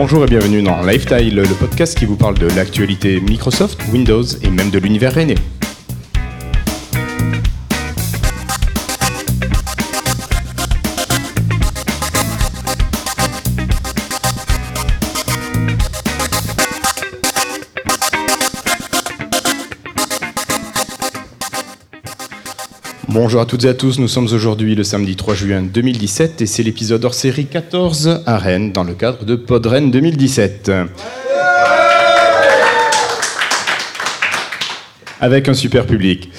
Bonjour et bienvenue dans Lifestyle, le podcast qui vous parle de l'actualité Microsoft, Windows et même de l'univers René. Bonjour à toutes et à tous, nous sommes aujourd'hui le samedi 3 juin 2017 et c'est l'épisode hors série 14 à Rennes dans le cadre de Podrennes 2017. Avec un super public.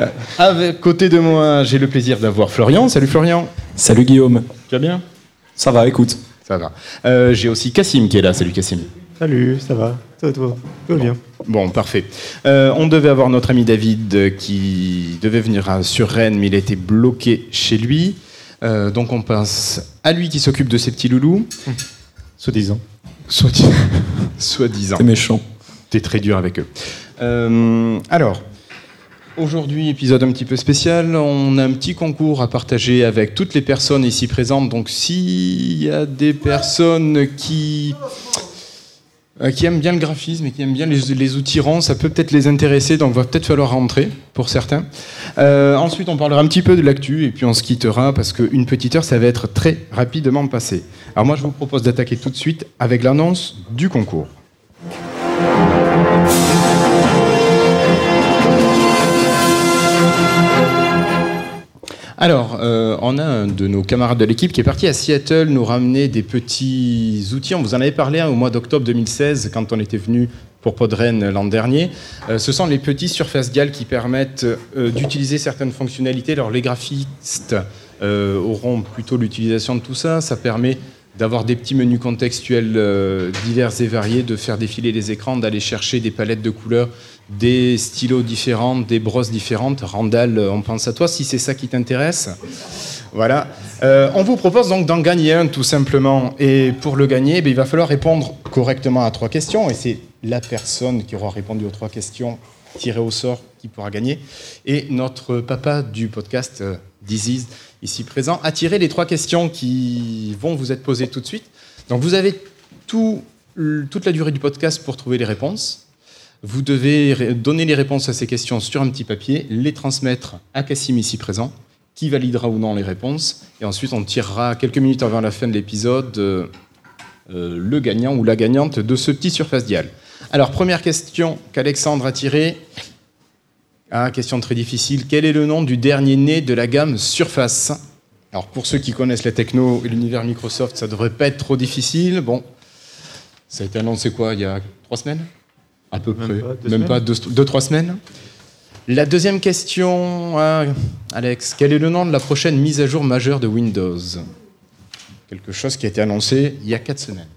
Euh, Avec côté de moi, j'ai le plaisir d'avoir Florian. Salut Florian. Salut Guillaume. Tu vas bien? Ça va, écoute. Ça va. Euh, j'ai aussi Cassim qui est là. Salut Cassim. Salut, ça va? Ça toi Tout va bien. Bon, parfait. Euh, on devait avoir notre ami David euh, qui devait venir sur Rennes, mais il a été bloqué chez lui. Euh, donc on pense à lui qui s'occupe de ses petits loulous. Soi-disant. Soit, soi-disant. T'es méchant. T'es très dur avec eux. Euh, alors, aujourd'hui, épisode un petit peu spécial. On a un petit concours à partager avec toutes les personnes ici présentes. Donc, s'il y a des personnes qui, euh, qui aiment bien le graphisme et qui aiment bien les, outils rangs, ça peut peut-être les intéresser. Donc, va peut-être falloir rentrer pour certains. Euh, ensuite, on parlera un petit peu de l'actu et puis on se quittera parce qu'une petite heure, ça va être très rapidement passé. Alors, moi, je vous propose d'attaquer tout de suite avec l'annonce du concours. Alors, euh, on a un de nos camarades de l'équipe qui est parti à Seattle nous ramener des petits outils. On vous en avait parlé hein, au mois d'octobre 2016 quand on était venu pour Podren l'an dernier. Euh, ce sont les petits Surface Dial qui permettent euh, d'utiliser certaines fonctionnalités. Alors, les graphistes auront plutôt l'utilisation de tout ça. Ça permet d'avoir des petits menus contextuels divers et variés, de faire défiler les écrans, d'aller chercher des palettes de couleurs, des stylos différents, des brosses différentes. Randall, euh, on pense à toi si c'est ça qui t'intéresse. Voilà. Euh, on vous propose donc d'en gagner un tout simplement. Et pour le gagner, ben, il va falloir répondre correctement à trois questions. Et c'est la personne qui aura répondu aux trois questions tirée au sort qui pourra gagner. Et notre papa du podcast euh, Disease, ici présent, a tiré les trois questions qui vont vous être posées tout de suite. Donc vous avez tout- toute la durée du podcast pour trouver les réponses. Vous devez donner les réponses à ces questions sur un petit papier, les transmettre à Cassim ici présent, qui validera ou non les réponses. Et ensuite, on tirera quelques minutes avant la fin de l'épisode euh, euh, le gagnant ou la gagnante de ce petit Surface Dial. Alors, première question qu'Alexandre a tirée. Ah, question très difficile. Quel est le nom du dernier né de la gamme Surface? Alors, pour ceux qui connaissent la techno et l'univers Microsoft, ça devrait pas être trop difficile. Bon, ça a été annoncé quoi Il y a trois semaines? À peu Même près. pas, deux Même semaines. pas deux, deux, trois semaines La deuxième question, ah, Alex. Quel est le nom de la prochaine mise à jour majeure de Windows? Quelque chose qui a été annoncé il y a quatre semaines.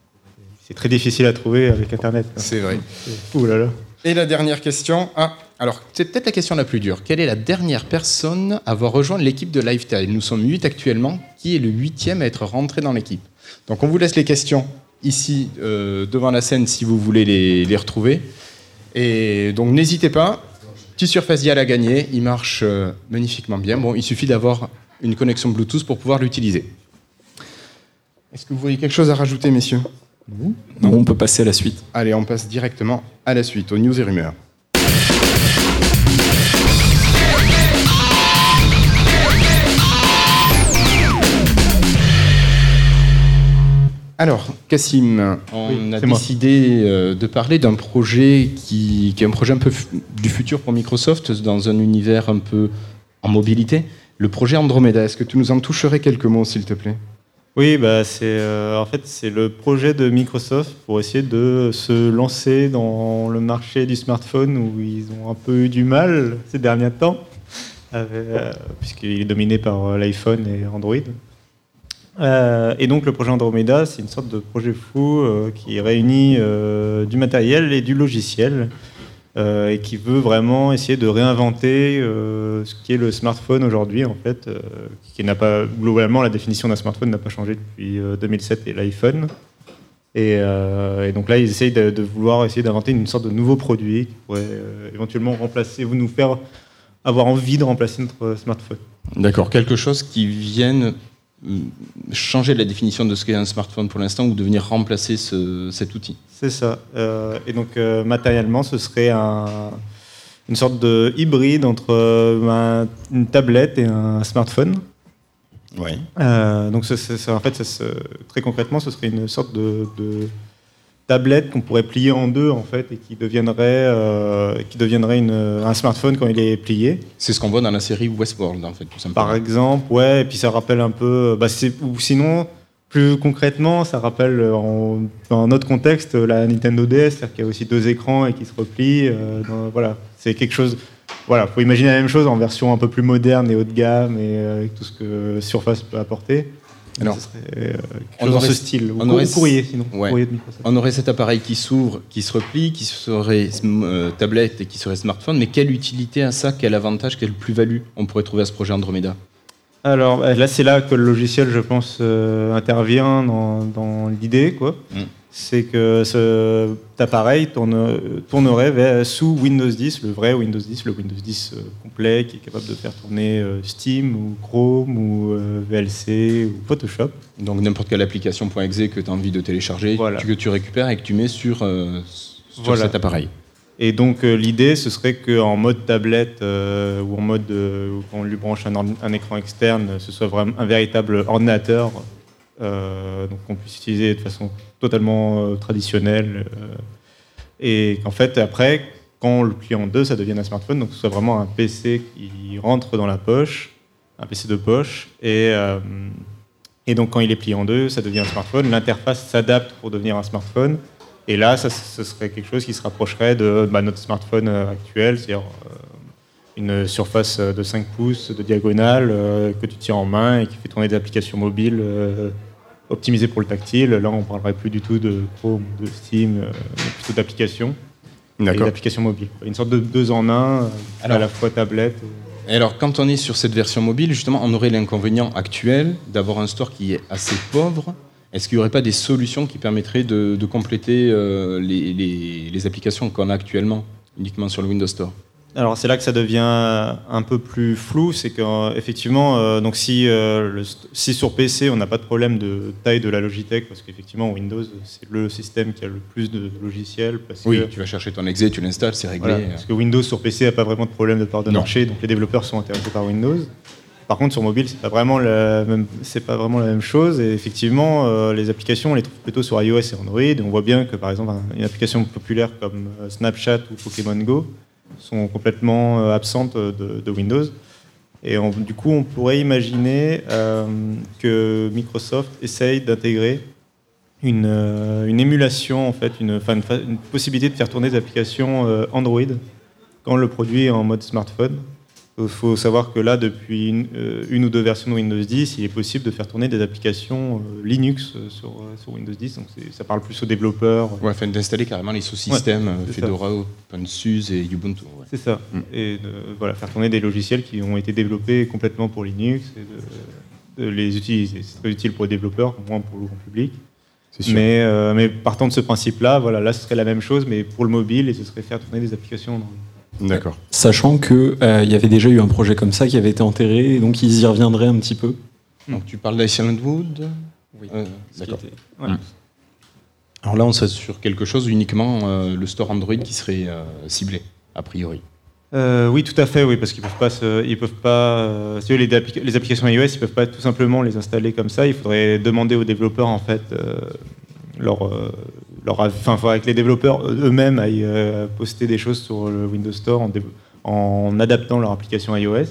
C'est très difficile à trouver avec Internet. C'est vrai. Ouh là là. Et la dernière question. Ah, alors, c'est peut-être la question la plus dure. Quelle est la dernière personne à avoir rejoint l'équipe de Lifestyle Nous sommes 8 actuellement. Qui est le huitième à être rentré dans l'équipe? Donc, on vous laisse les questions ici, euh, devant la scène, si vous voulez les, les retrouver. Et donc, n'hésitez pas. Petit Surface Dial à gagner. Il marche euh, magnifiquement bien. Bon, il suffit d'avoir une connexion Bluetooth pour pouvoir l'utiliser. Est-ce que vous voyez quelque chose à rajouter, messieurs? Non, on peut passer à la suite. Allez, on passe directement à la suite, aux news et rumeurs. Alors, Cassim, on Oui, a moi. décidé euh, de parler d'un projet qui, qui est un projet un peu du futur pour Microsoft dans un univers un peu en mobilité. Le projet Andromeda, est-ce que tu nous en toucherais quelques mots, s'il te plaît? Oui, bah c'est euh, en fait c'est le projet de Microsoft pour essayer de se lancer dans le marché du smartphone où ils ont un peu eu du mal ces derniers temps, euh, puisqu'il est dominé par l'iPhone et Android. Euh, et donc le projet Andromeda, c'est une sorte de projet fou euh, qui réunit euh, du matériel et du logiciel et qui veut vraiment essayer de réinventer ce qui est le smartphone aujourd'hui en fait, qui n'a pas globalement la définition d'un smartphone n'a pas changé depuis euh, 2007 et l'iPhone. Et, donc là, ils essayent de, de vouloir essayer d'inventer une sorte de nouveau produit qui pourrait éventuellement remplacer ou nous faire avoir envie de remplacer notre smartphone. D'accord, quelque chose qui vienne changer la définition de ce qu'est un smartphone pour l'instant ou de venir remplacer cet outil. C'est ça. et donc matériellement, ce serait une sorte de hybride entre une tablette et un smartphone. Oui. donc en fait, très concrètement, ce serait une sorte de tablette qu'on pourrait plier en deux en fait et qui deviendrait, euh, qui deviendrait une, un smartphone quand il est plié. C'est ce qu'on voit dans la série Westworld en fait, tout simplement. Par exemple, ouais, et puis ça rappelle un peu, bah, ou sinon plus concrètement, ça rappelle en, dans un autre contexte la Nintendo DS, c'est-à-dire qu'il y a aussi deux écrans et qui se replient. Euh, voilà, c'est quelque chose. Voilà, faut imaginer la même chose en version un peu plus moderne et haut de gamme et euh, avec tout ce que Surface peut apporter. Alors, euh, on aurait ce style. On aurait, courrier, sinon. on aurait cet appareil qui s'ouvre, qui se replie, qui serait euh, tablette et qui serait smartphone. Mais quelle utilité a ça Quel avantage Quelle plus-value on pourrait trouver à ce projet Andromeda? Alors bah, là, c'est là que le logiciel, je pense, euh, intervient dans, l'idée. quoi. Mm c'est que cet appareil tournerait sous Windows 10, le vrai Windows 10, le Windows 10 euh, complet qui est capable de faire tourner euh, Steam ou Chrome ou euh, VLC ou Photoshop. Donc n'importe quelle application .exe que tu as envie de télécharger, que tu récupères et que tu mets sur, cet appareil. Et donc l'idée, ce serait qu'en mode tablette ou en mode où on lui branche un, un, écran externe, ce soit vraiment un véritable ordinateur euh, donc qu'on puisse utiliser de façon totalement euh, traditionnelle. Euh, et qu'en fait, après, quand le en deux, ça devient un smartphone, donc ce soit vraiment un PC qui rentre dans la poche, un PC de poche, et, et donc quand il est plié en deux, ça devient un smartphone. L'interface s'adapte pour devenir un smartphone, et là, ça, ce serait quelque chose qui se rapprocherait de bah, notre smartphone actuel, c'est-à-dire une surface de 5 pouces de diagonale que tu tiens en main et qui fait tourner des applications mobiles optimisé pour le tactile. Là, on ne parlerait plus du tout de Chrome, de Steam, euh, mais plutôt d'applications. D'applications mobiles. Une sorte de deux en un, euh, à la fois tablette. Et alors, quand on est sur cette version mobile, justement, on aurait l'inconvénient actuel d'avoir un store qui est assez pauvre. Est-ce qu'il n'y aurait pas des solutions qui permettraient de, compléter euh, les, les applications qu'on a actuellement, uniquement sur le Windows Store? Alors c'est là que ça devient un peu plus flou, c'est qu'effectivement, euh, donc si, euh, si sur PC on n'a pas de problème de taille de la Logitech, parce qu'effectivement Windows c'est le système qui a le plus de logiciels. Parce oui, tu vas chercher ton exe, tu l'installes, c'est réglé. parce que Windows sur PC n'a pas vraiment de problème de part de marché, donc les développeurs sont intéressés par Windows. Par contre, sur mobile, c'est pas vraiment la même, c'est pas vraiment la même chose. Et effectivement, euh, les applications, on les trouve plutôt sur iOS et Android. Et on voit bien que, par exemple, une application populaire comme Snapchat ou Pokémon Go, sont complètement euh, absentes de, Windows. Et du coup, on pourrait imaginer euh, que Microsoft essaye d'intégrer une, euh, émulation, en fait, une, possibilité de faire tourner des applications Android quand le produit est en mode smartphone. Il faut savoir que là, depuis euh, une, ou deux versions de Windows 10, il est possible de faire tourner des applications euh, Linux euh, sur, Windows 10. Donc ça parle plus aux développeurs. Ouais, enfin d'installer carrément les sous-systèmes Fedora, OpenSUSE et Ubuntu. C'est ça. Mm. Et de, voilà, faire tourner des logiciels qui ont été développés complètement pour Linux et de, les utiliser. C'est très utile pour les développeurs, moins pour le grand public. Sûr. Mais, mais partant de ce principe-là, voilà, là ce serait la même chose, mais pour le mobile, et ce serait faire tourner des applications Android. D'accord. Sachant qu'il euh, y avait déjà eu un projet comme ça qui avait été enterré, et donc ils y reviendraient un petit peu. Donc tu parles d'Island Wood? Oui. Euh, d'accord. Hum. Alors là, on serait sur quelque chose uniquement euh, le store Android qui serait ciblé, a priori. oui, tout à fait, oui, parce qu'ils peuvent pas, ils peuvent pas, les, les, applications iOS, ils peuvent pas tout simplement les installer comme ça. Il faudrait demander aux développeurs en fait leur leur, enfin, faudrait que les développeurs eux-mêmes aillent euh, poster des choses sur le Windows Store en, en adaptant leur application iOS.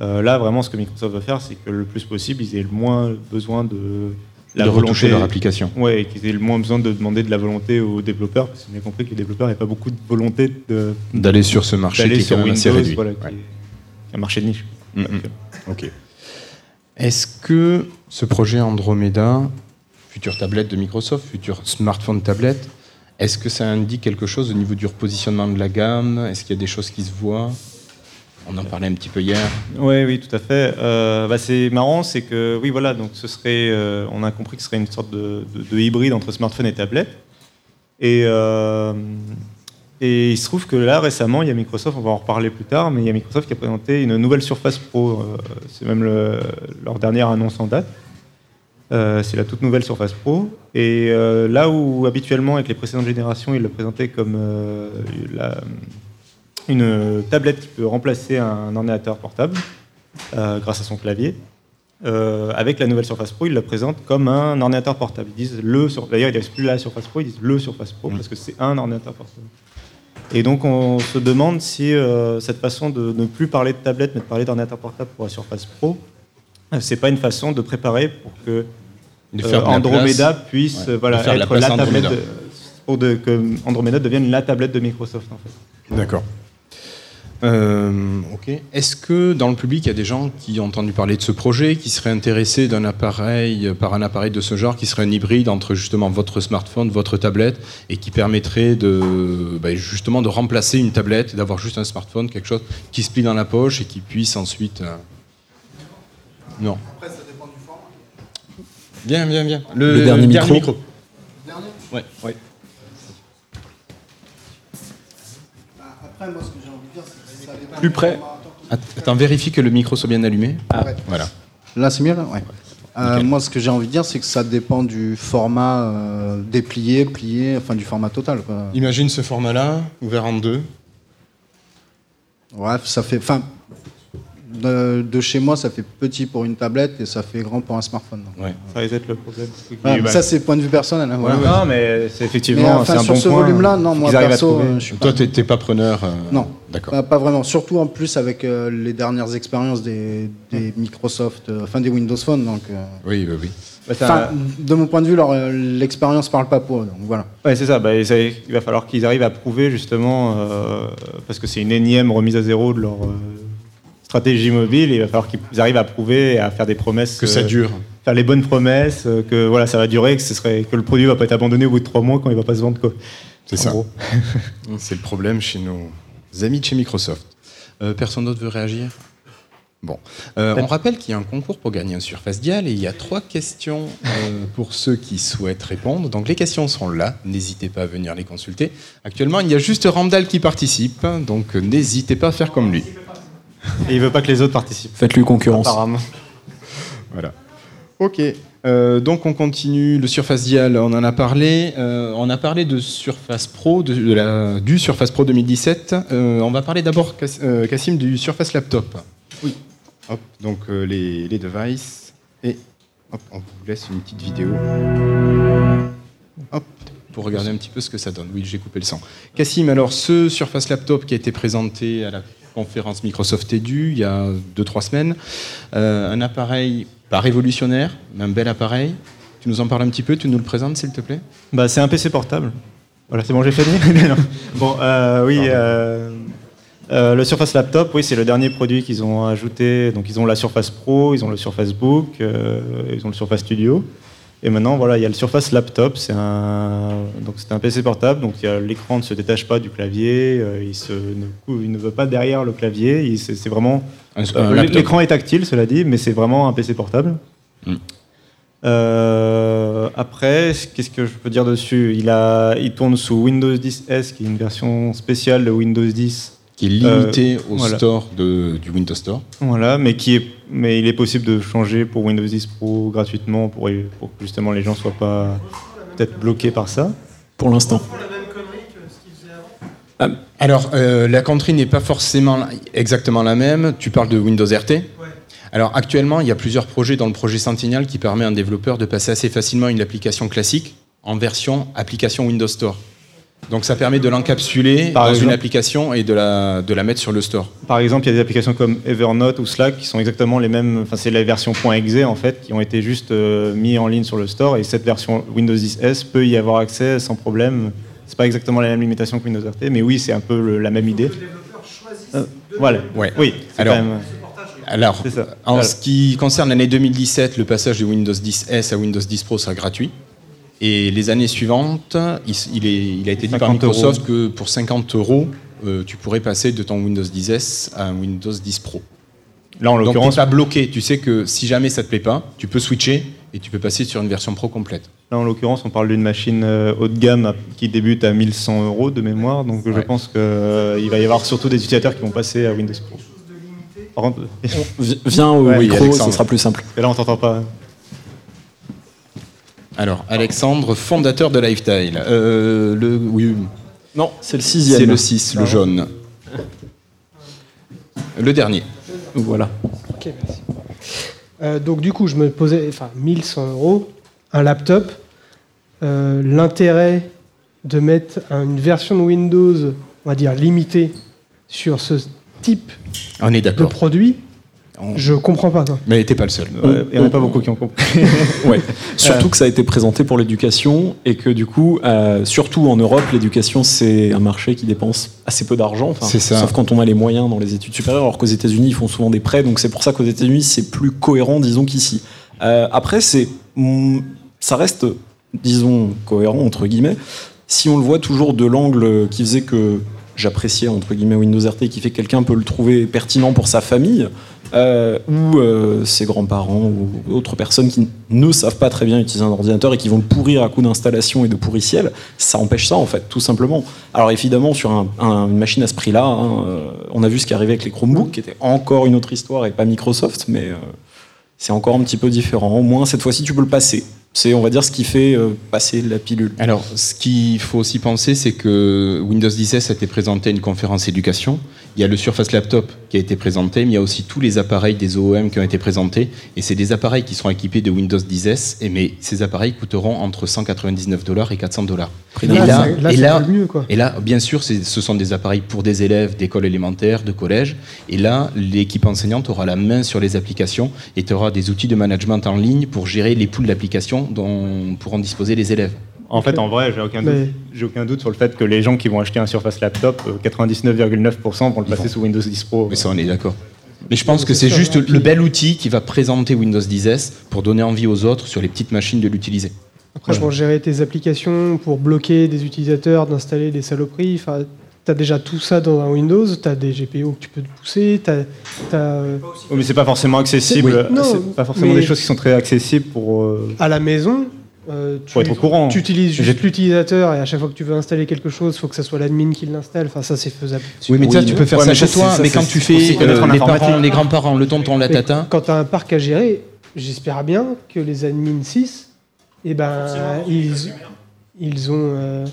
Euh, là, vraiment, ce que Microsoft va faire, c'est que le plus possible, ils aient le moins besoin de la de volonté, leur application. Ouais, qu'ils aient le moins besoin de demander de la volonté aux développeurs, parce qu'on a compris que les développeurs n'avaient pas beaucoup de volonté d'aller sur ce marché qui est quand même assez réduit. Voilà, qui est un marché de niche. Mm. Ok. Est-ce que ce projet Andromeda future tablette de Microsoft, futur smartphone tablette. Est-ce que ça indique quelque chose au niveau du repositionnement de la gamme? Est-ce qu'il y a des choses qui se voient? On en parlait un petit peu hier. Oui, oui, tout à fait. Euh, bah, c'est marrant, c'est que oui, voilà, donc ce serait, euh, on a compris que ce serait une sorte de, hybride entre smartphone et tablette. Et, euh, et il se trouve que là, récemment, il y a Microsoft, on va en reparler plus tard, mais il y a Microsoft qui a présenté une nouvelle Surface Pro. c'est même leur dernière annonce en date Euh, c'est la toute nouvelle Surface Pro. Et euh, là où habituellement, avec les précédentes générations, il le présentait comme euh, la- une tablette qui peut remplacer un ordinateur portable grâce à son clavier. Avec la nouvelle Surface Pro, il la présente comme un ordinateur portable. Ils disent le. D'ailleurs, ils disent plus la Surface Pro, ils disent le Surface Pro parce que c'est un ordinateur portable. Et donc, on se demande si cette façon de ne plus parler de tablette mais de parler d'ordinateur portable pour la Surface Pro, c'est pas une façon de préparer pour que De euh, faire de la Andromeda place. puisse Ouais, euh, voilà, la être la tablette Andromeda. de- pour de- que Andromeda devienne la tablette de Microsoft en fait. D'accord. Euh, ok. Est-ce que dans le public, il y a des gens qui ont entendu parler de ce projet, qui seraient intéressés d'un appareil, par un appareil de ce genre, qui serait un hybride entre justement votre smartphone, votre tablette, et qui permettrait de bah, justement de remplacer une tablette, d'avoir juste un smartphone, quelque chose qui se plie dans la poche et qui puisse ensuite. Non. Après, ça dépend du format. Bien, bien, bien. Le dernier micro. Dernier Ouais, ouais. Bah, Après, moi, ce que j'ai envie de dire, c'est que ça dépend Plus du près. format. Attends, vérifie que le micro soit bien allumé. Ouais. Voilà. Là, c'est mieux, là? Ouais. Euh, moi, ce que j'ai envie de dire, c'est que ça dépend du format euh, déplié, plié, enfin du format total. Quoi. Imagine ce format-là, ouvert en deux. Ouais, ça fait. Enfin, de, de chez moi, ça fait petit pour une tablette et ça fait grand pour un smartphone. donc. Ouais. Ça risque d'être le problème. Bah, Ça, c'est point de vue personnel. hein, voilà. Non, mais c'est Mais effectivement enfin, c'est un sur bon ce volume-là, non, moi perso, euh, je suis Toi, pas. t'es pas preneur. euh, Non. D'accord. Pas, pas vraiment. Surtout en plus avec euh, les dernières expériences des, des Microsoft, euh, enfin des Windows Phone. Donc, euh, Oui, oui, oui. Bah, enfin, de mon point de vue, leur, l'expérience parle pas pour eux. Donc voilà. Ouais, c'est ça. Bah, ça- il va falloir qu'ils arrivent à prouver justement, euh, parce que c'est une énième remise à zéro de leur euh, stratégie mobile. Et il va falloir qu'ils arrivent à prouver et à faire des promesses. Que ça euh, dure. Faire les bonnes promesses, euh, que voilà, ça va durer, que ce serait que le produit va pas être abandonné au bout de trois mois quand il va pas se vendre quoi. C'est ça. C'est le problème chez nos amis de chez Microsoft. Euh, personne d'autre veut réagir? Bon. Euh, on rappelle qu'il y a un concours pour gagner un Surface Dial et il y a trois questions euh, pour ceux qui souhaitent répondre. Donc les questions sont là, n'hésitez pas à venir les consulter. Actuellement, il y a juste Randall qui participe, donc n'hésitez pas à faire comme lui. Et il veut pas que les autres participent. Faites-lui concurrence. Apparemment. Voilà. Ok. Euh, donc on continue le Surface Dial, on en a parlé. Euh, on a parlé de Surface Pro, de, de la, du Surface Pro 2017. Euh, on va parler d'abord, Cas- Cassim, du Surface Laptop. Oui. Hop, donc euh, les, les devices. Et hop, on vous laisse une petite vidéo. Hop, pour regarder un petit peu ce que ça donne. Oui, j'ai coupé le sang. Cassim, alors ce Surface Laptop qui a été présenté à la conférence Microsoft Edu il y a 2-3 semaines, euh, un appareil pas révolutionnaire, mais un bel appareil. Tu nous en parles un petit peu, tu nous le présentes s'il te plaît? Bah, c'est un PC portable. Voilà, c'est bon, j'ai fini. Bon, euh, oui, euh, euh, le Surface Laptop, oui, c'est le dernier produit qu'ils ont ajouté. Donc, ils ont la Surface Pro, ils ont le Surface Book, ils ont le Surface Studio. Et maintenant, voilà, il y a le Surface Laptop. C'est un, donc c'est un PC portable. Donc, l'écran ne se détache pas du clavier. euh, il, se, ne, cou- il ne va pas derrière le clavier. C'est, vraiment euh. L'écran est tactile, cela dit, mais c'est vraiment un PC portable. Mm. Euh, après, qu'est-ce que je peux dire dessus? Il, a, il tourne sous Windows 10 S, qui est une version spéciale de Windows 10. Qui est limité au voilà. store de, du Windows Store. Voilà, mais, qui est, mais il est possible de changer pour Windows 10 Pro gratuitement pour, pour que justement les gens soient pas peut-être bloqués par ça. Pour l'instant. Alors, euh, la country n'est pas forcément exactement la même. Tu parles de Windows RT Alors, actuellement, il y a plusieurs projets dans le projet Sentinel qui permet à un développeur de passer assez facilement une application classique en version application Windows Store. Donc, ça permet de l'encapsuler dans exemple une application et de la, de la mettre sur le store. Par exemple, il y a des applications comme Evernote ou Slack qui sont exactement les mêmes. Enfin, c'est la version .exe en fait, qui ont été juste euh, mis en ligne sur le store. Et cette version Windows 10 S peut y avoir accès sans problème. C'est pas exactement la même limitation que Windows RT, mais oui, c'est un peu le- la même idée. Euh, voilà. Ouais. Oui. Alors, quand même- Alors, en ce qui concerne l'année 2017, le passage de Windows 10 S à Windows 10 Pro sera gratuit. Et les années suivantes, il, s- il est- il a été dit par 50 Microsoft que pour 50 euros, euh, tu pourrais passer de ton Windows 10 S à un Windows 10 Pro. Là, en Donc, tu l'occurrence, pas bloqué. Tu sais que si jamais ça te plaît pas, tu peux switcher et tu peux passer sur une version Pro complète. là, en l'occurrence, on parle d'une machine euh, haut de gamme qui débute à 1100 euros de mémoire. Donc, je pense qu'il va y avoir surtout des utilisateurs qui vont passer à Windows Pro. Par contre, Vi- Viens au micro, ce sera plus simple. et là, on t'entend pas. Alors, Alexandre, fondateur de Lifestyle. Euh, le, oui, Non, c'est le sixième. c'est le 6, le jaune. Le dernier. Voilà. Ok, merci. Euh, donc du coup, je me posais, enfin, 1100 euros, un laptop. euh, L'intérêt de mettre un- une version de Windows, on va dire limitée, sur ce type On est de d'accord. produit, On- je comprends pas. quoi. Mais t'es pas le seul. Ouais, Il n'y en a pas beaucoup qui ont compris. Ouais. Surtout que ça a été présenté pour l'éducation et que du coup, euh, surtout en Europe, l'éducation c'est un marché qui dépense assez peu d'argent. C'est ça. Sauf quand on a les moyens dans les études supérieures, alors qu'aux États-Unis ils font souvent des prêts, donc c'est pour ça qu'aux États-Unis c'est plus cohérent, disons qu'ici. Euh, après, c'est, mm, ça reste, disons, cohérent entre guillemets, si on le voit toujours de l'angle qui faisait que j'appréciais entre guillemets Windows RT, qui fait que quelqu'un peut le trouver pertinent pour sa famille euh, ou euh, ses grands-parents ou autres personnes qui ne savent pas très bien utiliser un ordinateur et qui vont le pourrir à coup d'installation et de pourriciel, ça empêche ça en fait, tout simplement. Alors évidemment, sur un- un- une machine à ce prix-là, hein, euh, on a vu ce qui arrivait avec les Chromebooks, qui était encore une autre histoire et pas Microsoft, mais c'est encore un petit peu différent. Au moins, cette fois-ci, tu peux le passer. C'est, on va dire, ce qui fait euh, passer la pilule. Alors, ce qu'il faut aussi penser, c'est que Windows 10 a été présenté à une conférence éducation. Il y a le Surface Laptop qui a été présenté, mais il y a aussi tous les appareils des OEM qui ont été présentés. Et c'est des appareils qui seront équipés de Windows 10 et mais ces appareils coûteront entre 199 dollars et 400 dollars. Et Là, là, ça- là, et c'est là- le mieux, quoi. Et là, bien sûr, ce sont des appareils pour des élèves d'école élémentaire, de collège. Et là, l'équipe enseignante aura la main sur les applications et tu auras des outils de management en ligne pour gérer les poules d'applications dont pourront disposer les élèves. En fait, en vrai, j'ai aucun, Mais- doute, j'ai aucun doute sur le fait que les gens qui vont acheter un Surface Laptop, euh, 99,9% vont le passer vont. sous Windows 10 Pro. Mais ça, on est d'accord. Mais je pense Mais que c'est juste hein, le bel outil qui va présenter Windows 10 pour donner envie aux autres sur les petites machines de l'utiliser. Après, je pense gérer tes applications pour bloquer des utilisateurs, d'installer des saloperies. Tu as déjà tout ça dans un Windows. Tu as des GPO que tu peux te pousser. Tu as, Oui, mais c'est pas forcément accessible. Oui. C'est pas forcément mais- des choses qui sont très accessibles pour, euh, à la maison. euh, tu, pour être au courant. tu utilises J'ai- juste l'utilisateur et à chaque fois que tu veux installer quelque chose, il faut que ça soit l'admin qui l'installe. Enfin, ça, c'est faisable. Oui, mais ça, Oui, tu peux faire Ouais, ça chez toi. ça, Mais quand tu fais connaître euh, les parents, les grands-parents, le tonton, la tata, Quand tu as un parc à gérer, j'espère bien que les admins 6, eh ben, ils, ils ont euh,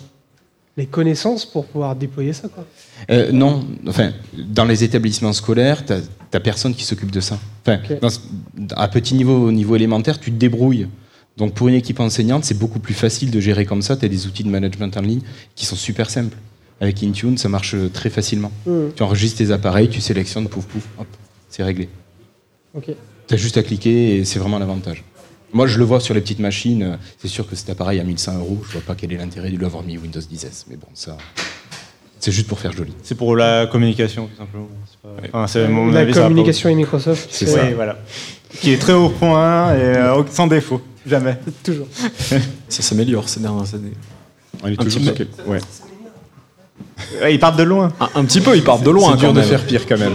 les connaissances pour pouvoir déployer ça. Quoi. Euh, non, enfin, dans les établissements scolaires, tu n'as personne qui s'occupe de ça. Enfin, dans à petit niveau, au niveau élémentaire, tu te débrouilles. Donc pour une équipe enseignante, c'est beaucoup plus facile de gérer comme ça. Tu as des outils de management en ligne qui sont super simples. Avec Intune, ça marche très facilement. Tu enregistres tes appareils, tu sélectionnes, pouf pouf, hop, c'est réglé. Ok. Tu as juste à cliquer et c'est vraiment l'avantage. Moi, je le vois sur les petites machines. euh, C'est sûr que cet appareil à 1100 euros, je vois pas quel est l'intérêt de lui avoir mis Windows 10. Mais bon, ça, c'est juste pour faire joli. C'est pour la communication, tout simplement. C'est pas- enfin, c'est- à mon La avis, communication et Microsoft, C'est Oui, ça. voilà. Qui est très haut point et euh, sans défaut. Jamais. toujours. Ça s'améliore ces dernières années. On est Un toujours petit peu. ouais. Ouais, ils partent de loin. Un, un petit peu, ils partent de loin C'est dur de faire pire quand même.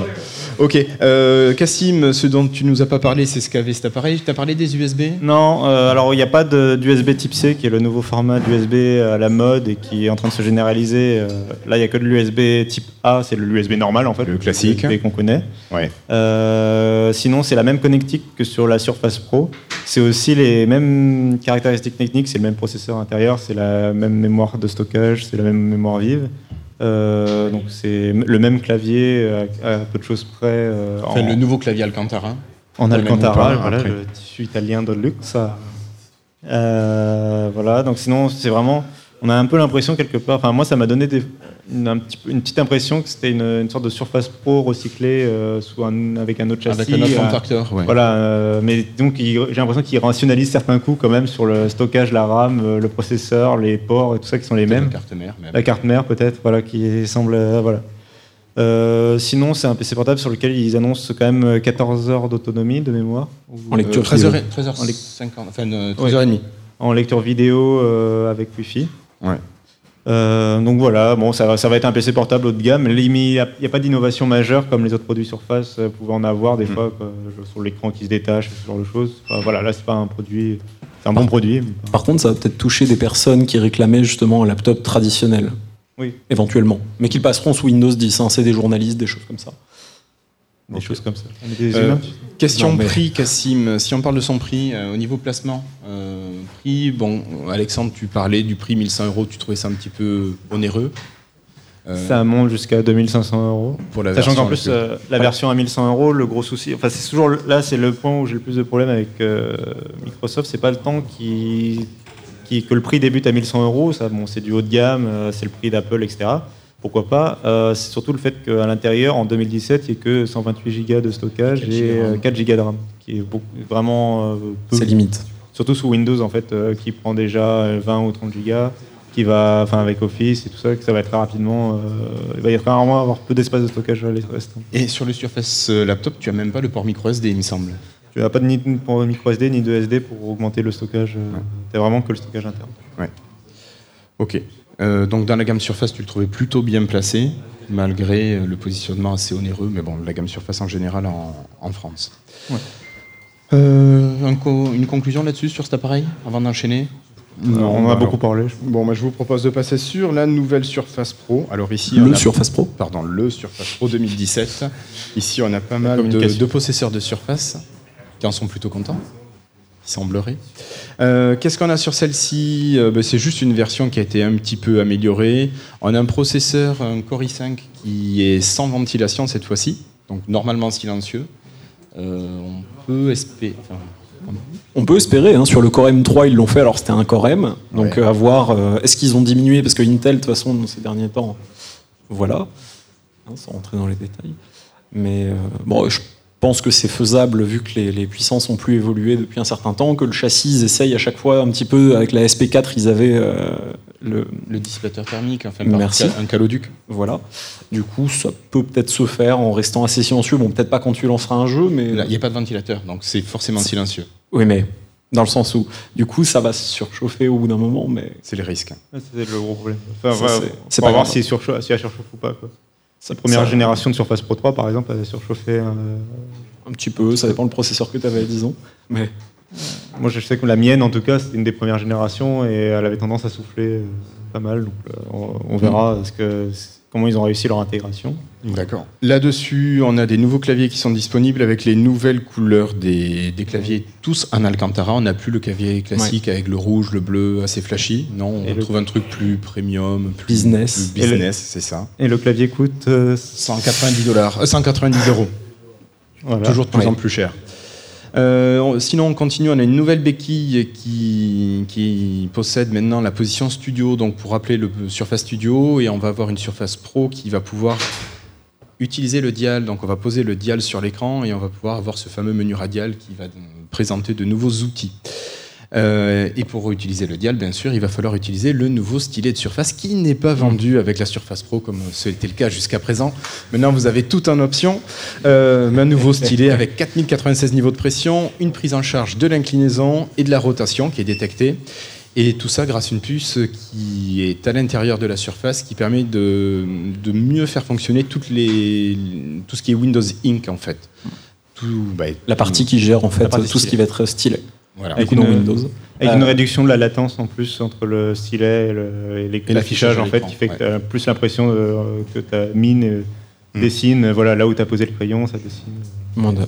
Ok, euh, Cassim, ce dont tu nous as pas parlé, c'est ce qu'avait cet appareil. Tu as parlé des USB Non, euh, alors il n'y a pas de- d'USB Type C qui est le nouveau format d'USB à la mode et qui est en train de se généraliser. Euh, là, il n'y a que de l'USB Type A, c'est l'USB normal en fait, Le classique. l'USB qu'on connaît. Ouais. Euh, sinon, c'est la même connectique que sur la Surface Pro. C'est aussi les mêmes caractéristiques techniques, c'est le même processeur intérieur, c'est la même mémoire de stockage, c'est la même mémoire vive. Euh, donc c'est le même clavier euh, à, à peu de choses près euh, Enfin, en, le nouveau clavier Alcantara. en Alcantara, voilà, le tissu italien de luxe. Voilà, donc sinon, c'est vraiment. On a un peu l'impression quelque part. Enfin, moi, ça m'a donné des- une, un petit peu- une petite impression que c'était une, une sorte de Surface Pro recyclée euh, sous un- avec un autre châssis. Avec un autre euh, form factor, ouais. Voilà, euh, mais donc j'ai l'impression qu'il rationalise certains coûts quand même sur le stockage, la RAM, euh, le processeur, les ports et tout ça qui sont les mêmes. la carte mère, même. La carte mère peut-être, voilà, qui semble. euh, voilà. Euh, sinon, c'est un PC portable sur lequel ils annoncent quand même 14 heures d'autonomie de mémoire. En lecture. 13h, vidéo. 13h50, enfin euh, 13h30. en lecture vidéo euh, avec Wi-Fi. Ouais. Euh, donc voilà, bon, ça, va- ça va être un PC portable haut de gamme. Il n'y a, pas d'innovation majeure comme les autres produits Surface euh, pouvaient en avoir des Mm. fois quoi, sur l'écran qui se détache, ce genre de choses. Enfin, voilà, là c'est pas un produit, c'est un bon produit. Par contre, ça va peut-être toucher des personnes qui réclamaient justement un laptop traditionnel. Oui. Éventuellement. Mais qu'ils passeront sous Windows 10. hein, c'est des journalistes, des choses comme ça. Des choses comme ça. On est des Euh. Question Non, mais- prix, Cassim. Si on parle de son prix, euh, au niveau placement, euh, prix, bon, Alexandre, tu parlais du prix 1100 euros, tu trouvais ça un petit peu onéreux Euh, Ça monte jusqu'à 2500 euros. pour la Sachant qu'en plus, euh, la version à 1100 euros, le gros souci, enfin c'est toujours là, c'est le point où j'ai le plus de problèmes avec euh, Microsoft, c'est pas le temps qui, qui- que le prix débute à 1100 euros, ça, bon, c'est du haut de gamme, euh, c'est le prix d'Apple, etc. Pourquoi pas Euh, C'est surtout le fait qu'à l'intérieur, en 2017, il n'y ait que 128 Go de stockage 4 et gigas de euh, RAM. 4 Go de RAM, qui est beaucoup- vraiment euh, peu. C'est limite. Surtout sous Windows, en fait, euh, qui prend déjà euh, 20 ou 30 gigas, qui va, enfin avec Office et tout ça, que ça va être très rapidement. euh, il va y avoir rarement avoir peu d'espace de stockage à restants. Et sur le Surface Laptop, tu as même pas le port micro SD, il me semble. Tu n'as pas de ni pour micro SD ni de SD pour augmenter le stockage. euh, t'as vraiment que le stockage interne. Ok. Euh, donc dans la gamme Surface, tu le trouvais plutôt bien placé, malgré euh, le positionnement assez onéreux, mais bon, la gamme Surface en général en, en France. Ouais. Euh, un co- une conclusion là-dessus sur cet appareil, avant d'enchaîner? On en a alors- beaucoup parlé. Bon, moi je vous propose de passer sur la nouvelle Surface Pro. Alors ici, on Le a- Surface Pro. pardon, le Surface Pro 2017. Ici, on a pas mal de possesseurs de Surface qui en sont plutôt contents. Il semblerait. Euh, Qu'est-ce qu'on a sur celle-ci Euh, ben, C'est juste une version qui a été un petit peu améliorée. On a un processeur, un Core i5 qui est sans ventilation cette fois-ci, donc normalement silencieux. Euh, on peut espérer. enfin, On peut espérer, hein, sur le Core M3 ils l'ont fait, alors c'était un Core M, donc Ouais. à voir, est-ce qu'ils ont diminué, parce que Intel de toute façon dans ces derniers temps, voilà, hein, sans rentrer dans les détails, mais bon, je pense que c'est faisable vu que les, les puissances ont plus évolué depuis un certain temps, que le châssis ils essayent à chaque fois un petit peu, avec la SP4 ils avaient euh, le, le dissipateur thermique, enfin, Merci. un caloduc. voilà, du coup ça peut peut-être se faire en restant assez silencieux, bon peut-être pas quand tu lanceras un jeu, mais... Il n'y a pas de ventilateur, donc c'est forcément silencieux. Oui mais dans le sens où, du coup ça va se surchauffer au bout d'un moment, mais... C'est les risques. Ouais, C'est le gros problème. Enfin, Ça, on va pas voir grave. si, si elle surchauffe ou pas. Quoi. La première ça- génération de Surface Pro 3, par exemple, elle a surchauffé. euh, Un petit peu, ça dépend le processeur que tu avais, disons. Mais Moi, je sais que la mienne, en tout cas, c'était une des premières générations et elle avait tendance à souffler euh, pas mal. Donc, euh, on, on verra ce que, comment ils ont réussi leur intégration. D'accord. Là-dessus, on a des nouveaux claviers qui sont disponibles avec les nouvelles couleurs des, des claviers, tous en Alcantara. On n'a plus le clavier classique avec le rouge, le bleu assez flashy. Non, Et on le- trouve un truc plus premium, plus Business. plus business, c'est ça. Et le clavier coûte. euh, 190 dollars, euh, 190 euros. voilà. Toujours de plus Ouais. en plus cher. Euh, on- sinon, on continue. On a une nouvelle béquille qui, qui possède maintenant la position studio, donc pour rappeler le Surface Studio, et on va avoir une Surface Pro qui va pouvoir utiliser le dial. Donc, on va poser le dial sur l'écran et on va pouvoir avoir ce fameux menu radial qui va présenter de nouveaux outils. Euh, et pour utiliser le dial, bien sûr, il va falloir utiliser le nouveau stylet de surface qui n'est pas vendu avec la Surface Pro comme c'était le cas jusqu'à présent. Maintenant, vous avez tout en option. Euh, un nouveau stylet avec 4096 niveaux de pression, une prise en charge de l'inclinaison et de la rotation qui est détectée. Et tout ça grâce à une puce qui est à l'intérieur de la surface, qui permet de, de mieux faire fonctionner toutes les, tout ce qui est Windows Inc. en fait. Tout, bah, la partie qui gère en fait tout ce qui va être stylé. Voilà. Avec une- Windows. Avec Euh, une réduction de la latence en plus entre le stylet et l'affichage en fait, qui fait que ouais. tu as plus l'impression de- que ta mine euh, Mm. dessine. euh, Voilà, là où tu as posé le crayon, ça dessine.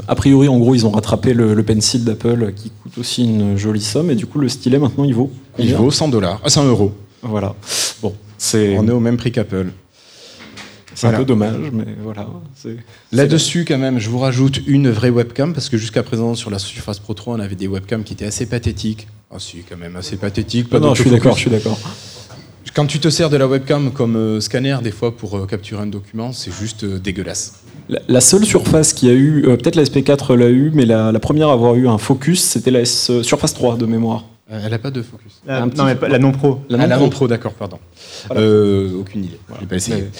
A priori, en gros, ils ont rattrapé le, le pencil d'Apple qui coûte aussi une jolie somme et du coup, le stylet maintenant il vaut Il vaut 100 dollars, 100 euros. Voilà. Bon, c'est On est au même prix qu'Apple. C'est un voilà. peu dommage, mais voilà. Là-dessus, quand même, je vous rajoute une vraie webcam parce que jusqu'à présent, sur la Surface Pro 3, on avait des webcams qui étaient assez pathétiques. Ah, si, quand même, assez pathétiques. Non, non, je suis d'accord, je suis d'accord. Quand tu te sers de la webcam comme euh, scanner, des fois, pour euh, capturer un document, c'est juste euh, dégueulasse. La, la seule surface qui a eu, euh, peut-être la SP4 l'a eu, mais la, la première à avoir eu un focus, c'était la S- euh, Surface 3 de mémoire. Euh, elle n'a pas de focus. La, non, mais pas- la non pro. La Ah, non-pro. non pro, d'accord, pardon. Voilà. Euh, aucune idée. Je l'ai pas essayé. Mais-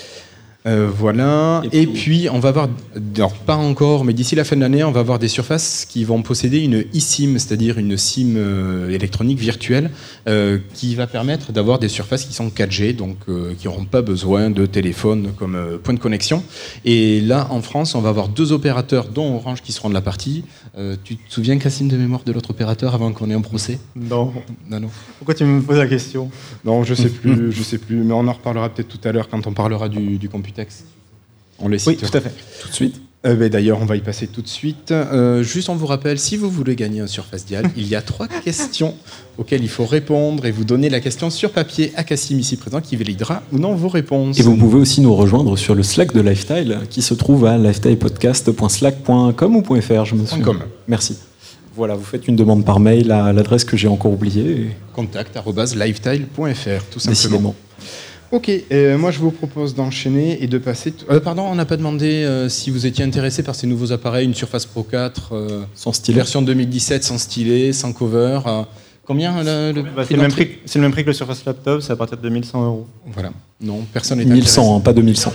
Euh, voilà. Et Et puis- on va avoir, alors pas encore, mais d'ici la fin de l'année, on va avoir des surfaces qui vont posséder une eSIM, c'est-à-dire une SIM euh, électronique virtuelle, euh, qui va permettre d'avoir des surfaces qui sont 4G, donc euh, qui n'auront pas besoin de téléphone comme euh, point de connexion. Et là, en France, on va avoir deux opérateurs, dont Orange, qui seront de la partie. Euh, tu te souviens, Cassim, de mémoire de l'autre opérateur avant qu'on ait un procès? Non. Non, non. Pourquoi tu me poses la question? Non, je sais plus, je sais plus, mais on en reparlera peut-être tout à l'heure quand on parlera du, du Computex. On les cite. Oui, tout à fait. Tout de suite. Euh, ben, D'ailleurs, on va y passer tout de suite. Euh, juste, on vous rappelle, si vous voulez gagner un Surface Dial, il y a trois questions auxquelles il faut répondre et vous donner la question sur papier à Cassim ici présent qui validera ou non vos réponses. Et vous pouvez aussi nous rejoindre sur le Slack de Lifestyle qui se trouve à lifestylepodcast.slack.com ou .fr, je me souviens. .com. Merci. Voilà, vous faites une demande par mail à l'adresse que j'ai encore oubliée. et Contact tout simplement. Décidément. Ok, euh, moi je vous propose d'enchaîner et de passer. Euh, pardon, on n'a pas demandé euh, si vous étiez intéressé par ces nouveaux appareils, une Surface Pro 4, euh, Sans stylet. version 2017 sans stylet, sans cover. euh, combien euh, le, Bah, prix c'est le, même prix- c'est le même prix que le Surface Laptop, c'est à partir de 2100 euros. Voilà, non, personne n'est 1100, hein, pas 2100.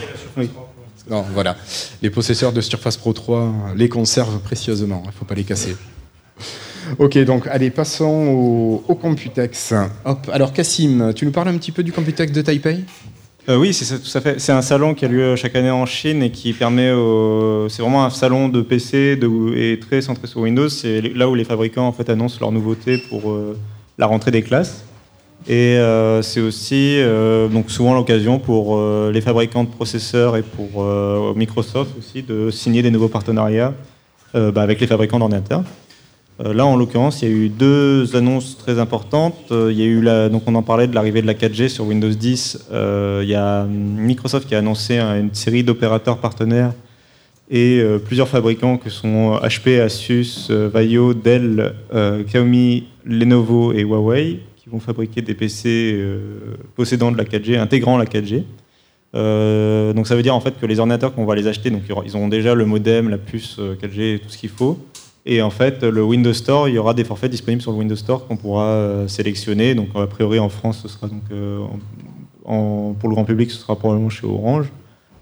Non, voilà. Les possesseurs de Surface Pro 3 les conservent précieusement, il ne faut pas les casser. Ok, donc allez, passons au, Computex. Alors Cassim, tu nous parles un petit peu du Computex de Taipei? Euh, oui, c'est tout à fait. C'est un salon qui a lieu chaque année en Chine et qui permet. C'est vraiment un salon de PC de... et très centré sur Windows. C'est là où les fabricants annoncent leurs nouveautés pour euh, la rentrée des classes. Et euh, c'est aussi donc souvent l'occasion pour les fabricants de processeurs et pour Microsoft aussi de signer des nouveaux partenariats bah, avec les fabricants d'ordinateurs. Euh, Là, en l'occurrence, il y a eu deux annonces très importantes. Euh, Il y a eu donc on en parlait de l'arrivée de la 4G sur Windows 10. Euh, il y a hum, Microsoft qui a annoncé un- une série d'opérateurs partenaires et plusieurs fabricants que sont HP, Asus, Vaio, Dell, Xiaomi, Lenovo et Huawei qui vont fabriquer des PC possédant de la 4G, intégrant la 4G. Euh, donc ça veut dire en fait que les ordinateurs qu'on va les acheter, donc ils auront déjà le modem, la puce euh, 4G et tout ce qu'il faut. Et en fait, le Windows Store, il y aura des forfaits disponibles sur le Windows Store qu'on pourra euh, sélectionner. Donc, a priori, en France, ce sera donc euh, pour le grand public, ce sera probablement chez Orange.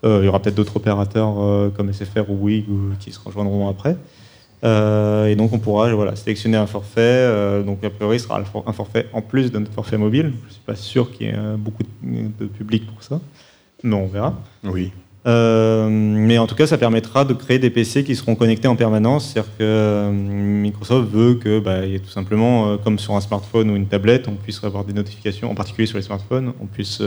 Euh, il y aura peut-être d'autres opérateurs comme SFR ou ou- qui se rejoindront après. Et donc, on pourra voilà, sélectionner un forfait. donc, a priori, ce sera un for- un forfait en plus notre forfait mobile. Je ne suis pas sûr qu'il y ait beaucoup de public pour ça, mais on verra. Oui. Euh, mais en tout cas, ça permettra de créer des PC qui seront connectés en permanence. C'est-à-dire que euh, Microsoft veut que, bah, tout simplement, euh, comme sur un smartphone ou une tablette, on puisse avoir des notifications, en particulier sur les smartphones, on puisse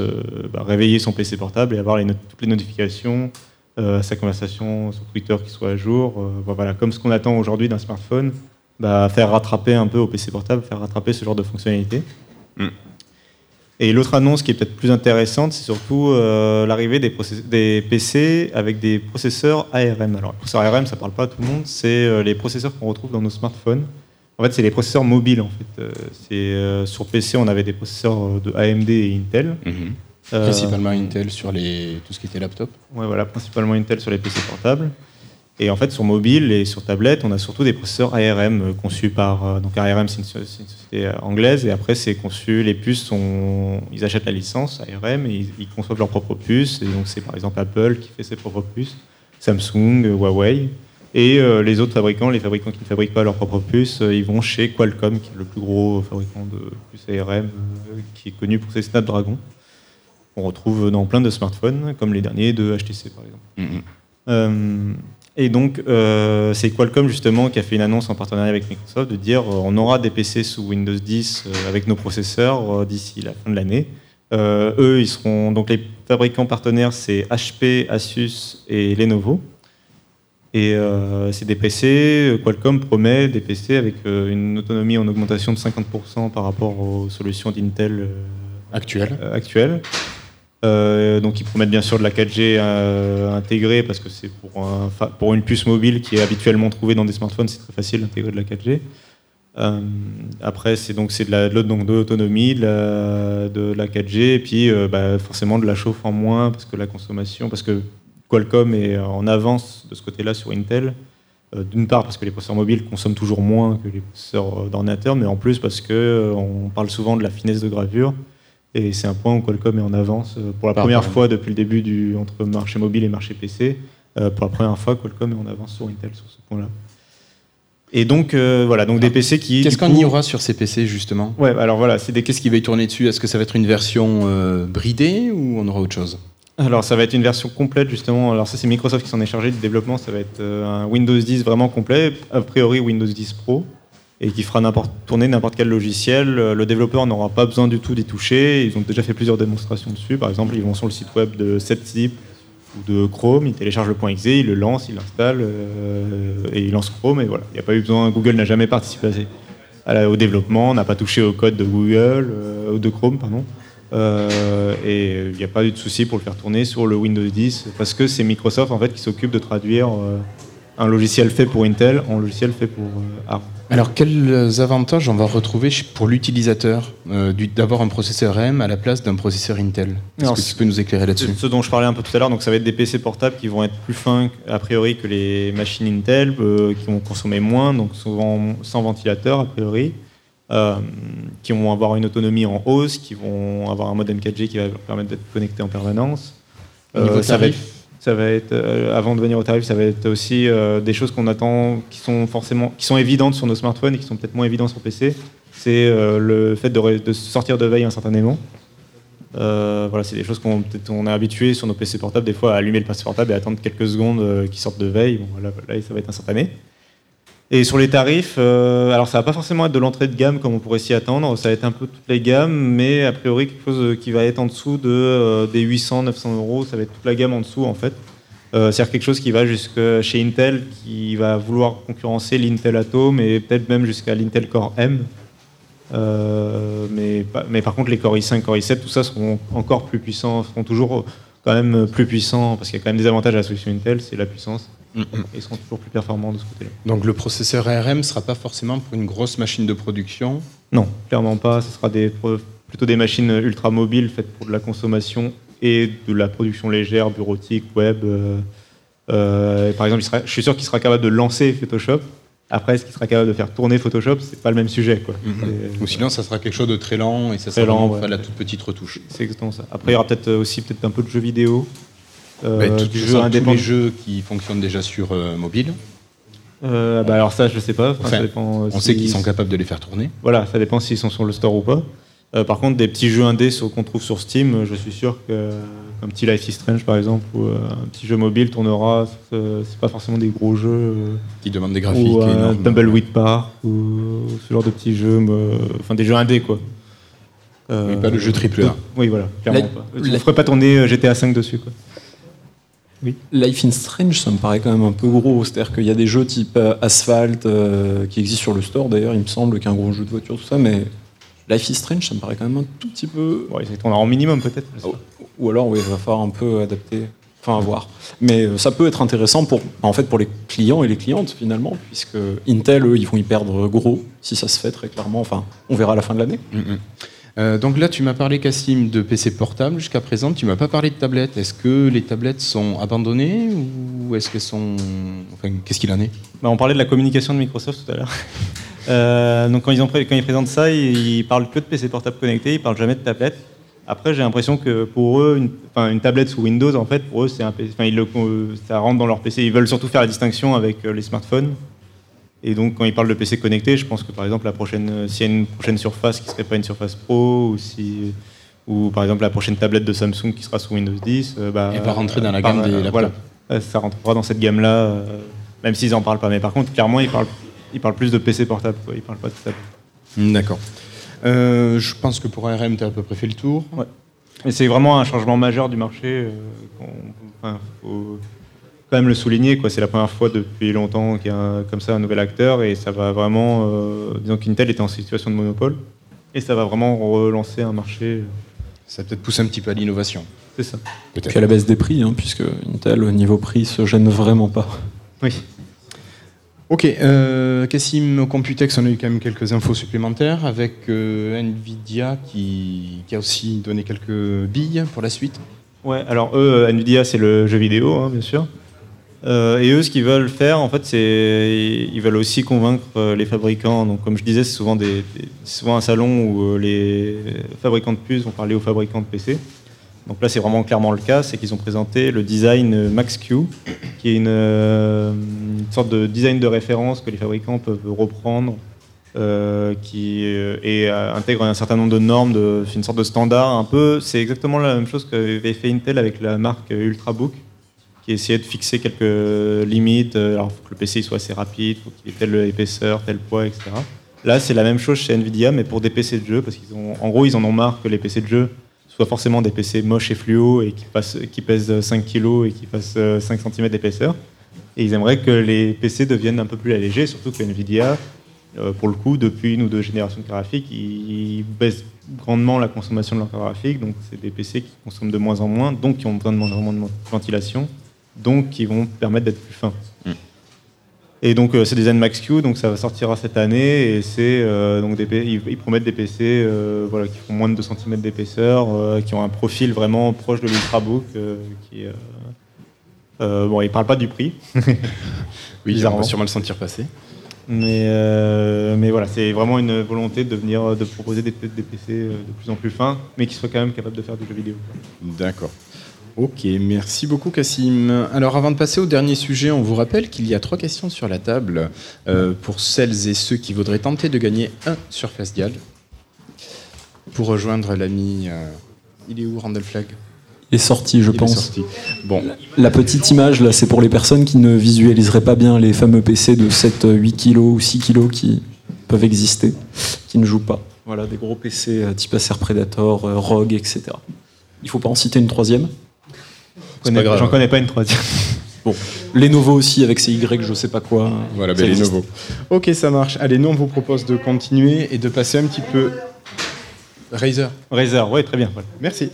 bah, réveiller son PC portable et avoir toutes les notifications, sa conversation sur Twitter qui soit à jour. bah, voilà, comme ce qu'on attend aujourd'hui d'un smartphone, faire rattraper un peu au PC portable, faire rattraper ce genre de fonctionnalité. Mm. Et l'autre annonce qui est peut-être plus intéressante, c'est surtout euh, l'arrivée des, PC avec des processeurs ARM. Alors, les processeurs ARM, ça parle pas à tout le monde, c'est euh, les processeurs qu'on retrouve dans nos smartphones. En fait, c'est les processeurs mobiles. En fait, Euh, euh, sur PC, on avait des processeurs de AMD et Intel. Euh, Principalement Intel sur les, tout ce qui était laptop. Ouais, voilà, principalement Intel sur les PC portables. Et en fait, sur mobile et sur tablette, on a surtout des processeurs ARM euh, conçus par. euh, donc ARM, c'est une, société euh, anglaise, et après, c'est conçu. Les puces sont. Ils achètent la licence ARM et ils, ils conçoivent leurs propres puces. Et donc, c'est par exemple Apple qui fait ses propres puces, Samsung, Huawei. Et euh, les autres fabricants, les fabricants qui ne fabriquent pas leurs propres puces, ils vont chez Qualcomm, qui est le plus gros fabricant de puces ARM, qui est connu pour ses Snapdragon. On retrouve dans plein de smartphones, comme les derniers de HTC par exemple. Euh, et donc, euh, c'est Qualcomm justement qui a fait une annonce en partenariat avec Microsoft de dire euh, on aura des PC sous Windows 10 euh, avec nos processeurs d'ici la fin de l'année. Eux, ils seront donc les fabricants partenaires, c'est HP, Asus et Lenovo. Et c'est des PC. Qualcomm promet des PC avec une autonomie en augmentation de 50% par rapport aux solutions d'Intel euh, Actuel. euh, actuelle. Euh, donc ils promettent bien sûr de la 4G euh, intégrée parce que c'est pour, une puce mobile qui est habituellement trouvée dans des smartphones, c'est très facile d'intégrer de la 4G. Euh, après c'est donc de l'autonomie, de la, de la 4G et puis euh, bah, forcément de la chauffe en moins parce que la consommation, parce que Qualcomm est en avance de ce côté-là sur Intel. D'une part parce que les processeurs mobiles consomment toujours moins que les processeurs d'ordinateur, mais en plus parce que euh, on parle souvent de la finesse de gravure. Et c'est un point où Qualcomm est en avance euh, pour la Par première fois depuis le début du entre marché mobile et marché PC. euh, pour la première fois, Qualcomm est en avance sur Intel sur ce point-là. Et donc euh, voilà, donc des PC qui. Qu'est-ce qu'on y aura sur ces PC justement? Ouais, alors voilà, c'est des Qu'est-ce qui va y tourner dessus? Est-ce que ça va être une version euh, bridée ou on aura autre chose? Alors ça va être une version complète justement. Alors ça c'est Microsoft qui s'en est chargé du développement. Ça va être un Windows 10 vraiment complet, a priori Windows 10 Pro, et qui fera tourner n'importe quel logiciel. Euh, Le développeur n'aura pas besoin du tout d'y toucher. Ils ont déjà fait plusieurs démonstrations dessus. Par exemple, ils vont sur le site web de 7zip ou de Chrome, il télécharge le .exe, il le lance, il l'installe euh, et il lance Chrome et voilà. Il n'y a pas eu besoin. Google n'a jamais participé au développement, n'a pas touché au code de Google euh, ou de Chrome, pardon. Et il n'y a pas eu de souci pour le faire tourner sur le Windows 10 parce que c'est Microsoft en fait qui s'occupe de traduire un logiciel fait pour Intel en logiciel fait pour ARM. Alors, quels avantages on va retrouver pour l'utilisateur euh, d'avoir un processeur AM à la place d'un processeur Intel? Est-ce que tu peux nous éclairer là-dessus? ce dont je parlais un peu tout à l'heure, donc ça va être des PC portables qui vont être plus fins a priori que les machines Intel, euh, qui vont consommer moins, donc souvent sans ventilateur a priori, euh, qui vont avoir une autonomie en hausse, qui vont avoir un modem 4G qui va leur permettre d'être connectés en permanence. Au niveau tarif? Ça va être euh, avant de venir au tarif, ça va être aussi euh, des choses qu'on attend, qui sont forcément, qui sont évidentes sur nos smartphones et qui sont peut-être moins évidentes sur PC. C'est euh, le fait de, sortir de veille instantanément. Voilà, c'est des choses qu'on est habitué sur nos PC portables des fois à allumer le PC portable et attendre quelques secondes euh, qu'il sorte de veille. Bon, là, là, ça va être instantané. Et sur les tarifs, euh, alors ça va pas forcément être de l'entrée de gamme comme on pourrait s'y attendre, ça va être un peu toutes les gammes, mais a priori quelque chose qui va être en dessous de euh, des 800, 900 euros, ça va être toute la gamme en dessous en fait. Euh, C'est-à-dire quelque chose qui va jusque chez Intel, qui va vouloir concurrencer l'Intel Atom et peut-être même jusqu'à l'Intel Core M. Euh, mais, mais par contre, les Core i5, Core i7, tout ça seront encore plus puissants, seront toujours quand même plus puissants, parce qu'il y a quand même des avantages à la solution Intel, c'est la puissance, Mm, mm. et ils seront toujours plus performants de ce côté-là. Donc, le processeur ARM ne sera pas forcément pour une grosse machine de production? Non, clairement pas. Ce sera des, plutôt des machines ultra mobiles faites pour de la consommation et de la production légère, bureautique, web. euh, euh, par exemple, il sera- je suis sûr qu'il sera capable de lancer Photoshop. Après, est-ce qu'il sera capable de faire tourner Photoshop? C'est pas le même sujet. Quoi. C'est- Ou sinon, ça sera quelque chose de très lent et ça Très sera lent, ouais. la toute petite retouche. C'est exactement ça. Après, il y aura peut-être aussi peut-être un peu de jeux vidéo. Euh, Bah, du jeu tous les jeux qui fonctionnent déjà sur euh, mobile, Euh, bah, alors ça, je sais pas. Enfin, Enfin, ça dépend, euh, on si- sait qu'ils sont capables de les faire tourner. Voilà, ça dépend s'ils sont sur le store ou pas. Euh, par contre, des petits jeux indés qu'on trouve sur Steam, je suis sûr que un petit Life is Strange par exemple ou un petit jeu mobile tournera. C'est pas forcément des gros jeux. qui demandent des graphiques ou. Tumbleweed Park ou ce genre de petits jeux, enfin des jeux indés quoi. Euh, Mais pas le jeu triple A. Oui, voilà, clairement La- pas. la- On ferait pas tourner GTA 5 dessus quoi. Life in Strange, ça me paraît quand même un peu gros. C'est-à-dire qu'il y a des jeux type euh, Asphalt euh, qui existent sur le store d'ailleurs, il me semble, qu'un gros jeu de voiture, tout ça, mais Life is Strange, ça me paraît quand même un tout petit peu. Ouais, tournera en minimum peut-être. Ou alors, oui, il va falloir un peu adapter. Enfin, à voir. Mais euh, ça peut être intéressant pour, en fait, pour les clients et les clientes finalement, puisque Intel, eux, ils vont y perdre gros si ça se fait très clairement. Enfin, on verra à la fin de l'année. Mm, mm. Euh, donc là, tu m'as parlé, Cassim, de PC portable. Jusqu'à présent, tu m'as pas parlé de tablettes. Est-ce que les tablettes sont abandonnées ou est-ce qu'elles sont... Qu'est-ce qu'il en est? Bah, on parlait de la communication de Microsoft tout à l'heure. Euh, donc quand ils, présentent ça, ils, ils parlent que de PC portable connecté, ils parlent jamais de tablette. Après, j'ai l'impression que pour eux, une, tablette sous Windows, en fait, pour eux, euh, ça rentre dans leur PC. Ils veulent surtout faire la distinction avec les smartphones. Et donc, quand ils parlent de PC connecté, je pense que par exemple, la prochaine, euh, s'il y a une prochaine surface qui serait pas une surface pro, ou si, ou par exemple la prochaine tablette de Samsung qui sera sous Windows 10, euh, bah, Elle va rentrer dans la par- gamme des euh, laptops. Voilà, Euh, ça rentrera dans cette gamme-là, euh, même s'ils en parlent pas. Mais par contre, clairement, ils parlent, ils parlent plus de PC portable, quoi. Ils parlent pas de tablette. Mm, D'accord. Euh, je pense que pour ARM, tu as à peu près fait le tour. Mais c'est vraiment un changement majeur du marché. euh, qu'on- enfin, faut quand même le souligner. Quoi. C'est la première fois depuis longtemps qu'il y a un- comme ça un nouvel acteur et ça va vraiment. Euh, disons qu'Intel était en situation de monopole et ça va vraiment relancer un marché. Ça peut-être pousser un petit peu à l'innovation. C'est ça. Peut-être. Puis à la baisse des prix, hein, puisque Intel, au niveau prix, se gêne vraiment pas. Oui. Ok, euh, Cassim, au Computex, on a eu quand même quelques infos supplémentaires avec euh, Nvidia qui, qui a aussi donné quelques billes pour la suite. Ouais, alors eux, euh, Nvidia, c'est le jeu vidéo, hein, bien sûr. Euh, et eux, ce qu'ils veulent faire, en fait, c'est ils veulent aussi convaincre euh, les fabricants. Donc, comme je disais, c'est souvent, des, souvent un salon où euh, les fabricants de puces vont parler aux fabricants de PC. Donc là, c'est vraiment clairement le cas, c'est qu'ils ont présenté le design Max-Q, qui est une, sorte de design de référence que les fabricants peuvent reprendre, qui et intègre un certain nombre de normes, une sorte de standard un peu. C'est exactement la même chose qu'avait fait Intel avec la marque Ultrabook, qui essayait de fixer quelques limites. euh, Alors, faut que le PC soit assez rapide, faut qu'il ait telle épaisseur, tel poids, etc. Là, c'est la même chose chez Nvidia, mais pour des PC de jeu, parce qu'ils ont, en gros, ils en ont marre que les PC de jeu soit forcément des PC moches et fluo et qui, pèsent 5 kg et qui fassent euh, 5 cm d'épaisseur. Et ils aimeraient que les PC deviennent un peu plus allégés, surtout que Nvidia, euh, pour le coup, depuis une ou deux générations de graphiques, ils baissent grandement la consommation de leur carte graphique. Donc, c'est des PC qui consomment de moins en moins, donc qui ont besoin de moins en moins de ventilation, donc qui vont permettre d'être plus fins. Et donc, euh, c'est des NMAX Q, donc ça va sortira cette année. Et c'est euh, donc des ils, ils promettent des PC euh, voilà, qui font moins de 2 cm d'épaisseur, qui ont un profil vraiment proche de l'Ultrabook. qui, bon, ils parlent pas du prix. Oui, on va sûrement le sentir passer. Mais, mais voilà, c'est vraiment une volonté de venir de proposer des, des PC de plus en plus fins, mais qui soient quand même capables de faire du jeu vidéo. D'accord. Ok, merci beaucoup Cassim. Alors avant de passer au dernier sujet, on vous rappelle qu'il y a trois questions sur la table euh, pour celles et ceux qui voudraient tenter de gagner un Surface Dial. Pour rejoindre l'ami... euh, il est où Randall Flag Il est sorti, je Il pense. sorti. Bon, La petite image, là, c'est pour les personnes qui ne visualiseraient pas bien les fameux PC de 7, 8 kg ou 6 kg qui peuvent exister, qui ne jouent pas. Voilà, des gros PC euh, type Acer Predator, Rogue, etc. Il faut pas en citer une troisième? C'est pas grave. J'en connais pas une troisième. Lenovo aussi avec ses Y, je sais pas quoi. Voilà, Ça ben, les nouveaux. Ok, ça marche. Allez, nous, on vous propose de continuer et de passer un petit peu. Razer. Razer, ouais, très bien. voilà. Merci.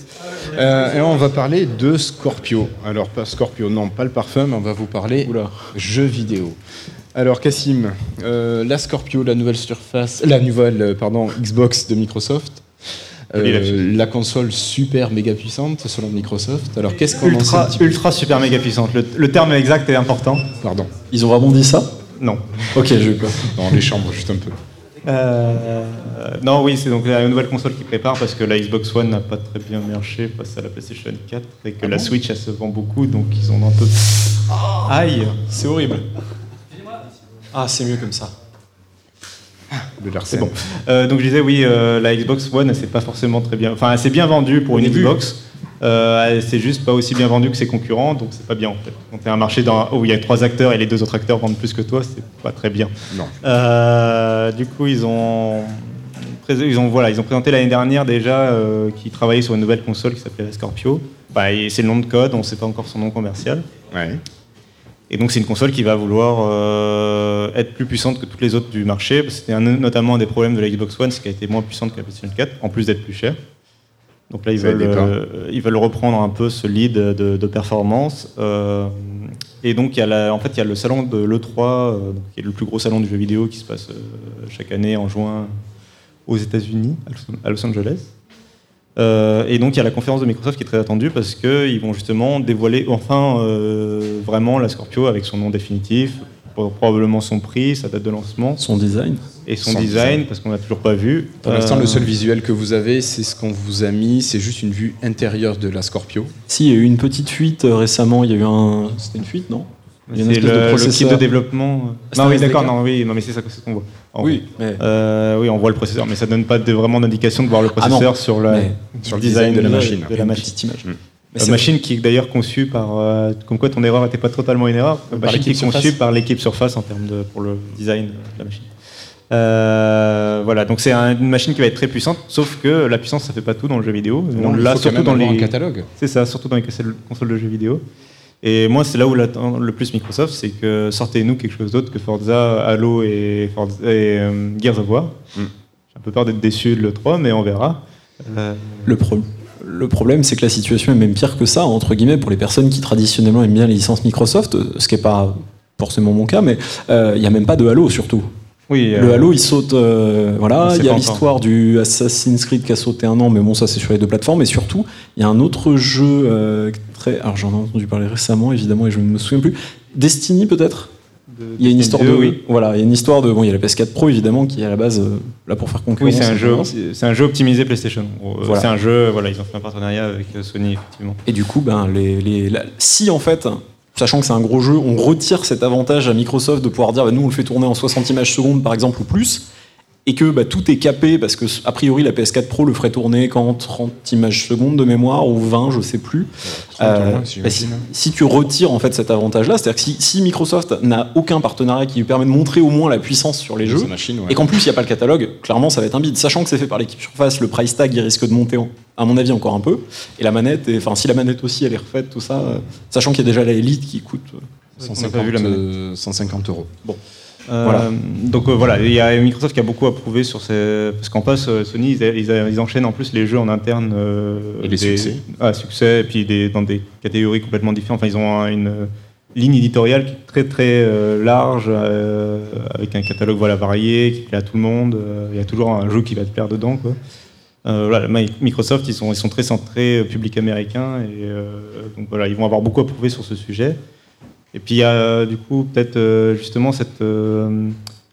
Euh, et on va parler de Scorpio. Alors, pas Scorpio, non, pas le parfum, mais on va vous parler Oula. jeux vidéo. Alors, Cassim, euh, la Scorpio, la nouvelle surface, la nouvelle, euh, pardon, Xbox de Microsoft. Euh, la console super méga puissante selon Microsoft. Alors qu'est-ce qu'on en Ultra, petit peu ultra super méga puissante. Le, le terme exact est important. Pardon. Ils ont vraiment dit ça? Non. Ok, j'ai eu peur. Dans les chambres, juste un peu. Euh, non, oui, c'est donc la nouvelle console qui prépare parce que la Xbox One n'a pas très bien marché face à la PlayStation 4 et que la Switch elle se vend beaucoup donc ils ont un peu. Aïe C'est horrible. Ah, c'est mieux comme ça. C'est bon. Euh, donc je disais, oui, euh, la Xbox One, s'est pas forcément très bien. Enfin, elle s'est bien vendue pour Au une début. Xbox. Euh, s'est juste pas aussi bien vendue que ses concurrents, donc c'est pas bien en fait. Quand tu un marché dans- où il y a trois acteurs et les deux autres acteurs vendent plus que toi, c'est pas très bien. Non. Euh, du coup, ils ont, ils ont, voilà, ils ont présenté l'année dernière déjà qu'ils travaillaient sur une nouvelle console qui s'appelait la Scorpio. Bah, c'est le nom de code, on ne sait pas encore son nom commercial. Ouais. Et donc c'est une console qui va vouloir euh, être plus puissante que toutes les autres du marché. C'était notamment un des problèmes de la Xbox One, c'est qu'elle était moins puissante que la PlayStation 4, en plus d'être plus chère. Donc là, ils veulent, euh, ils veulent reprendre un peu ce lead de, de performance. Euh, et donc, il y a la- en fait, il y a le salon de l'E3, euh, donc, qui est le plus gros salon du jeu vidéo qui se passe chaque année en juin aux États-Unis, à Los Angeles. Euh, et donc il y a la conférence de Microsoft qui est très attendue parce qu'ils vont justement dévoiler enfin euh, vraiment la Scorpio avec son nom définitif, pro- probablement son prix, sa date de lancement Son design. et son, Son design, design. parce qu'on l'a toujours pas vu. Pour l'instant, Euh, le seul visuel que vous avez, c'est ce qu'on vous a mis. C'est juste une vue intérieure de la Scorpio. Si, il y a eu une petite fuite euh, récemment. Il y a eu un. C'était une fuite, non? Il y a une C'est le, le kit de développement. C'est Non, oui, d'accord, non, oui, non, mais c'est ça qu'on voit. En Oui, mais. Euh, oui, on voit le processeur, mais ça donne pas de- vraiment d'indication de voir le Ah processeur sur, la, Sur le design de la machine. De la machine. image. Mm. La c'est- machine qui est d'ailleurs conçue par. euh, comme quoi ton erreur n'était pas totalement une erreur. La Par machine qui est conçue Surface. par l'équipe Surface en termes de, pour le design de la machine. Euh, voilà, donc c'est un- une machine qui va être très puissante, sauf que la puissance ça fait pas tout dans le jeu vidéo. Non, quand surtout dans les c'est ça, surtout dans les consoles consoles de jeux vidéo. Et moi, c'est là où l'attend le plus Microsoft, c'est que sortez-nous quelque chose d'autre que Forza, Halo et, Forza- et, euh, Gears of War. Mm. J'ai un peu peur d'être déçu de l'E3, mais on verra. Euh, Le, pro- le problème, c'est que la situation est même pire que ça, entre guillemets, pour les personnes qui traditionnellement aiment bien les licences Microsoft, ce qui n'est pas forcément mon cas, mais euh, il n'y a même pas de Halo surtout. Oui, Le euh, Halo, il saute. euh, voilà, il y a l'histoire du Assassin's Creed qui a sauté un an, mais bon, ça c'est sur les deux plateformes. Et surtout, il y a un autre jeu euh, très. Alors j'en ai entendu parler récemment, évidemment, et je ne me souviens plus. Destiny peut-être? Il y a une histoire 2, de. oui. Voilà, il y a une histoire de. Bon, il y a la PS4 Pro évidemment qui est à la base euh, là pour faire concurrence. Oui, c'est un jeu, c'est un jeu optimisé PlayStation. Voilà. C'est un jeu, voilà, ils ont fait un partenariat avec Sony effectivement. Et du coup, ben, les, les- la- si en fait, sachant que c'est un gros jeu, on retire cet avantage à Microsoft de pouvoir dire bah, nous on le fait tourner en 60 images secondes par exemple ou plus, et que bah, tout est capé parce que a priori la PS4 Pro le ferait tourner qu'en 30 images secondes de mémoire ou 20 je sais plus. Euh, bah, si, si, tu retires en fait cet avantage là c'est à dire que si, si Microsoft n'a aucun partenariat qui lui permet de montrer au moins la puissance sur les jeux machine, ouais. et qu'en plus il n'y a pas le catalogue clairement ça va être un bide. Sachant que c'est fait par l'équipe Surface le price tag il risque de monter à mon avis encore un peu. Et la manette et, enfin si la manette aussi elle est refaite tout ça euh, sachant qu'il y a déjà la Elite qui coûte 150, euh, 150 euros. Bon voilà. Donc euh, voilà, il y a Microsoft qui a beaucoup approuvé sur ces. Parce qu'en passe, euh, Sony, ils, ils, ils, enchaînent en plus les jeux en interne. et les des... succès. Ah, succès, et puis des, dans des catégories complètement différentes. Enfin, ils ont une ligne éditoriale qui est très très large, avec un catalogue voilà, varié, qui plaît à tout le monde. Il y a toujours un jeu qui va te plaire dedans. Quoi. voilà, Microsoft, ils sont, ils sont très centrés public américain, et donc voilà, ils vont avoir beaucoup approuvé sur ce sujet. Et puis il y a du coup peut-être euh, justement cette, euh,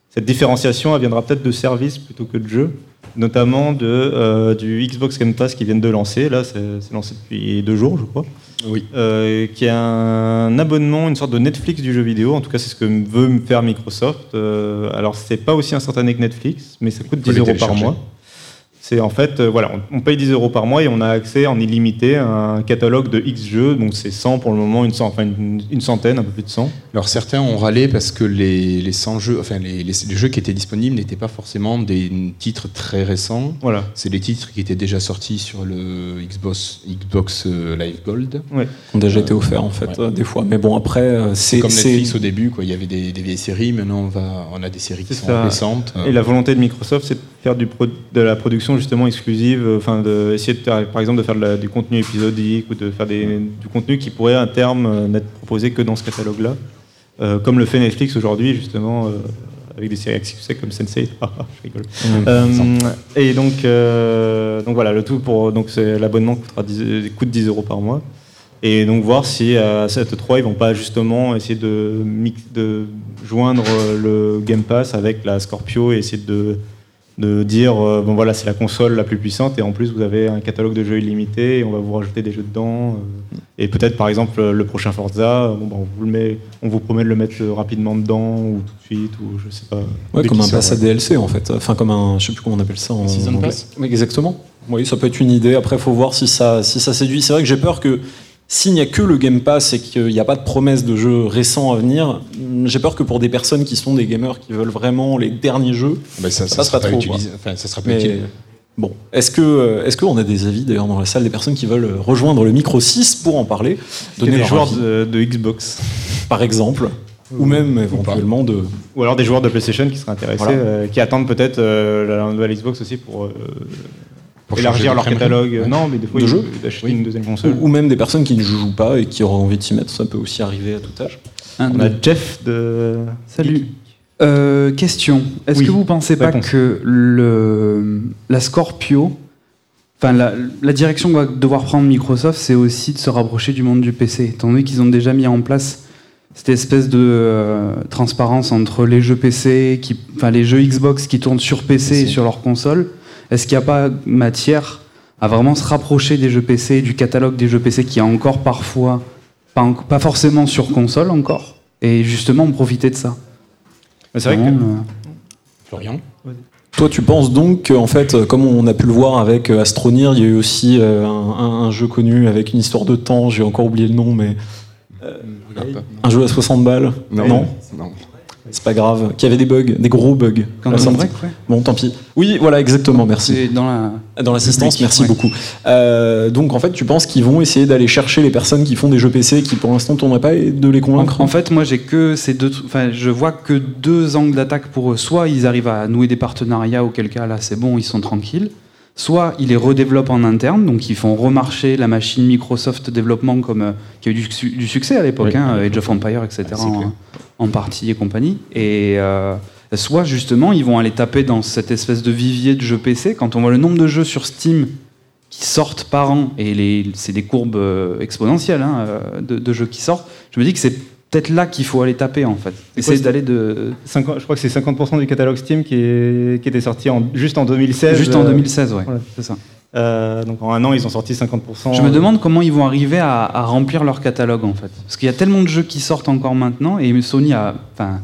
cette différenciation, elle viendra peut-être de services plutôt que de jeux, notamment de, euh, du Xbox Game Pass qui viennent de lancer, là c'est lancé depuis deux jours je crois. Oui. Euh, qui est un abonnement, une sorte de Netflix du jeu vidéo. En tout cas, c'est ce que veut faire Microsoft. Euh, alors, c'est pas aussi instantané que Netflix, mais ça coûte 10 euros par mois. C'est en fait, euh, voilà, on, on, paye 10 euros par mois et on a accès en illimité à un catalogue de X jeux. Donc c'est 100 pour le moment, une, enfin une, une, centaine, un peu plus de 100. Alors certains ont râlé parce que les, les 100 jeux, enfin les, les, les jeux qui étaient disponibles n'étaient pas forcément des titres très récents. Voilà. C'est des titres qui étaient déjà sortis sur le Xbox, Xbox euh, Live Gold. Ouais. Ont déjà été offerts en fait, ouais. des fois. Mais bon, après, euh, c'est comme Netflix au début, quoi. Il y avait des, des, vieilles séries. Maintenant, on va, on a des séries qui sont ça. récentes. Et la volonté de Microsoft, c'est de faire du pro, de la production justement exclusive, enfin de essayer de faire, par exemple de faire de la, du contenu épisodique ou de faire des, du contenu qui pourrait à terme n'être proposé que dans ce catalogue-là, euh, comme le fait Netflix aujourd'hui justement euh, avec des séries à succès comme Sense8. je rigole. Mmh, euh, et donc, euh, donc voilà, le tout pour donc c'est l'abonnement coûtera 10, coûte 10 euros par mois. Et donc voir si à cette 3 ils vont pas justement essayer de, mix, de joindre le Game Pass avec la Scorpio et essayer de de dire euh, bon voilà c'est la console la plus puissante et en plus vous avez un catalogue de jeux illimité et on va vous rajouter des jeux dedans euh, et peut-être par exemple le prochain Forza bon, bah, on vous le met on vous promet de le mettre rapidement dedans ou tout de suite ou je sais pas. Ouais, comme un pass à DLC en fait. Enfin comme un je sais plus comment on appelle ça en season pass. Exactement. Oui ça peut être une idée. Après faut voir si ça si ça séduit. C'est vrai que j'ai peur que s'il n'y a que le Game Pass et qu'il n'y a pas de promesse de jeux récents à venir, j'ai peur que pour des personnes qui sont des gamers qui veulent vraiment les derniers jeux, bah ça, ça, ça, sera pas trop. Enfin, ça sera pas Mais, utile. Bon, est-ce que est-ce qu'on a des avis d'ailleurs dans la salle des personnes qui veulent rejoindre le micro 6 pour en parler, donner des joueurs de, de, Xbox, par exemple, ou, ou même éventuellement de ou alors des joueurs de PlayStation qui seraient intéressés, voilà. euh, qui attendent peut-être euh, la nouvelle Xbox aussi pour euh, pour élargir leur catalogue. Ouais. Non, mais des fois, de jeux, d'acheter oui. une deuxième console. Ou, ou, même des personnes qui ne jouent pas et qui auraient envie de s'y mettre, ça peut aussi arriver à tout âge. Un, On a Jeff de. Salut. Euh, question. Est-ce oui. que vous pensez pas Réponse. que le, la Scorpio, enfin la, la, direction que va devoir prendre Microsoft, c'est aussi de se rapprocher du monde du PC, étant donné qu'ils ont déjà mis en place cette espèce de euh, transparence entre les jeux PC, qui, enfin les jeux Xbox qui tournent sur PC et sur leur console est-ce qu'il n'y a pas matière à vraiment se rapprocher des jeux PC, du catalogue des jeux PC qui est encore parfois, pas, pas forcément sur console encore, et justement profiter de ça? C'est vrai que. Euh... Florian? Toi, tu penses donc qu'en fait, comme on a pu le voir avec Astronir, il y a eu aussi euh, un, un, jeu connu avec une histoire de temps, j'ai encore oublié le nom, mais. Euh, un jeu à 60 balles? Non? non. C'est pas grave. Qu'il y avait des bugs, des gros bugs. On break, ouais. Bon, tant pis. Oui, voilà, exactement, merci. Dans la... Dans l'assistance, merci ouais. beaucoup. Euh, donc, en fait, tu penses qu'ils vont essayer d'aller chercher les personnes qui font des jeux PC qui, pour l'instant, tourneraient pas et de les convaincre En, en fait, moi, j'ai que ces deux... Enfin, je vois que deux angles d'attaque pour eux. Soit ils arrivent à nouer des partenariats, auquel cas, là, c'est bon, ils sont tranquilles. Soit ils les redéveloppent en interne, donc ils font remarcher la machine Microsoft développement comme euh, qui a eu du, du succès à l'époque, oui. hein, Age of Empire, etc. Ah, en, partie et compagnie. Et euh, soit justement ils vont aller taper dans cette espèce de vivier de jeux PC. Quand on voit le nombre de jeux sur Steam qui sortent par an, et c'est des courbes euh, exponentielles hein, de, de, jeux qui sortent, je me dis que c'est peut-être là qu'il faut aller taper en fait. Essayer d'aller de. 50, je crois que c'est 50% du catalogue Steam qui, est, qui était sorti en, juste en 2016. Juste en 2016, ouais. Voilà. C'est ça. Euh, donc en un an, ils ont sorti 50%. Je me demande comment ils vont arriver à, à, remplir leur catalogue en fait. Parce qu'il y a tellement de jeux qui sortent encore maintenant et Sony a. Enfin,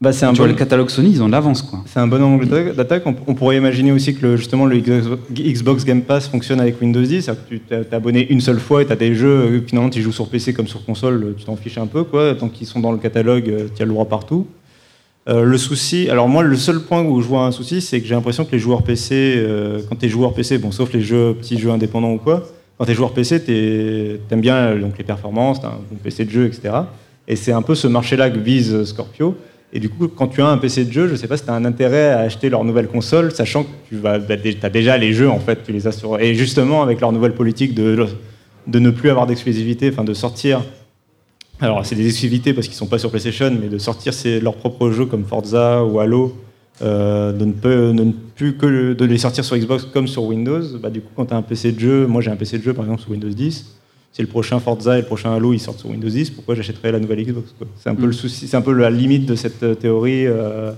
Bah, c'est un Tu vois, bon- le catalogue Sony, ils ont de l'avance, quoi. C'est un bon angle d'attaque-. On, on pourrait imaginer aussi que le- justement le Xbox Game Pass fonctionne avec Windows 10. C'est-à-dire que tu t'es t'es abonné une seule fois et tu as des jeux, euh, finalement tu joues sur PC comme sur console, euh, tu t'en fiches un peu. Quoi. Tant qu'ils sont dans le catalogue, tu as le droit partout. Euh, le souci, alors moi le seul point où je vois un souci, c'est que j'ai l'impression que les joueurs PC, euh, quand tu es joueur PC, bon sauf les petits jeux indépendants ou quoi, quand tu es joueur PC, tu aimes bien euh, donc, les performances, tu as un bon PC de jeu, etc. Et c'est un peu ce marché-là que vise euh, Scorpio. Et du coup, quand tu as un PC de jeu, je sais pas si tu as un intérêt à acheter leur nouvelle console, sachant que tu vas, bah, as déjà les jeux, en fait, tu les as sur... Et justement, avec leur nouvelle politique de, de ne plus avoir d'exclusivité, enfin de sortir. Alors, c'est des exclusivités parce qu'ils sont pas sur PlayStation, mais de sortir c'est leurs propres jeux comme Forza ou Halo, euh, de, ne peut- de ne plus que le- de les sortir sur Xbox comme sur Windows. Bah, du coup, quand tu as un PC de jeu, moi j'ai un PC de jeu par exemple sur Windows 10, si le prochain Forza et le prochain Halo ils sortent sur Windows 10, pourquoi j'achèterais la nouvelle Xbox C'est un peu Mm. le souci, c'est un peu la limite de cette euh, théorie euh,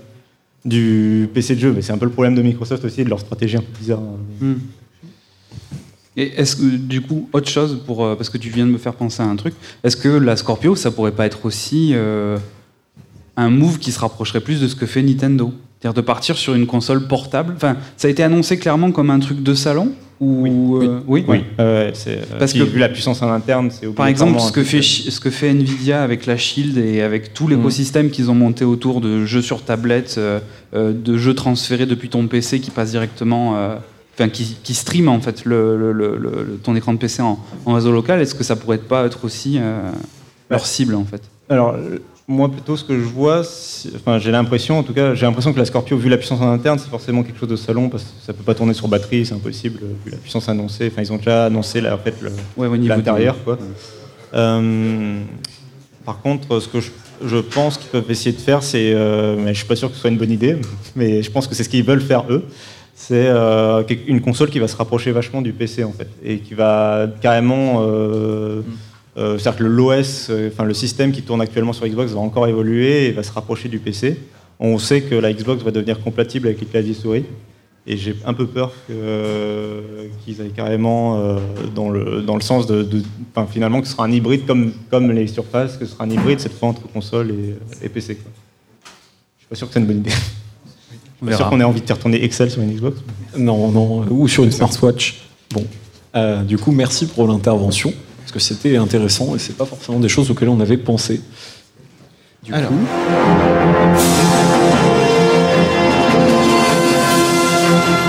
du PC de jeu, mais c'est un peu le problème de Microsoft aussi et de leur stratégie un peu bizarre. Hmm. Et est-ce que, du coup, autre chose, pour, euh, parce que tu viens de me faire penser à un truc, est-ce que la Scorpio, ça pourrait pas être aussi euh, un move qui se rapprocherait plus de ce que fait Nintendo? C'est-à-dire de partir sur une console portable? Enfin, ça a été annoncé clairement comme un truc de salon ou, euh, oui. Oui, euh, c'est, euh, Parce que- vu la puissance en interne, c'est Par exemple, ce que, fait, ce que fait Nvidia avec la Shield et avec tout Mm. l'écosystème qu'ils ont monté autour de jeux sur tablette, euh, de jeux transférés depuis ton PC qui passent directement, enfin qui, qui stream en fait le, le- le- le- ton écran de PC en, en réseau local, est-ce que ça pourrait pas être aussi euh, leur cible en fait? Alors, moi, plutôt, ce que je vois, enfin, j'ai l'impression, en tout cas, j'ai l'impression que la Scorpio, vu la puissance en interne, c'est forcément quelque chose de salon, parce que ça peut pas tourner sur batterie, c'est impossible, vu la puissance annoncée. Enfin, ils ont déjà annoncé, là, en fait, le- Ouais, quoi. Euh, par contre, ce que je, je pense qu'ils peuvent essayer de faire, c'est, euh, je suis pas sûr que ce soit une bonne idée, mais je pense que c'est ce qu'ils veulent faire eux. C'est euh, une console qui va se rapprocher vachement du PC en fait, et qui va carrément, euh, euh, c'est-à-dire que le- l'OS, euh, enfin le système qui tourne actuellement sur Xbox va encore évoluer et va se rapprocher du PC. On sait que la Xbox va devenir compatible avec les claviers souris. Et j'ai un peu peur euh, qu'ils aillent carrément euh, dans, le, dans le sens de, finalement que ce sera un hybride comme, comme les surfaces, que ce sera un hybride cette fois entre console et, et PC. Quoi. Je suis pas sûr que c'est une bonne idée. Suis sûr qu'on ait envie de faire tourner Excel sur une Xbox. Non, non, euh, ou sur une smartwatch. Bon, Euh, du coup, merci pour l'intervention, parce que c'était intéressant et c'est pas forcément des choses auxquelles on avait pensé. Du Alors. coup,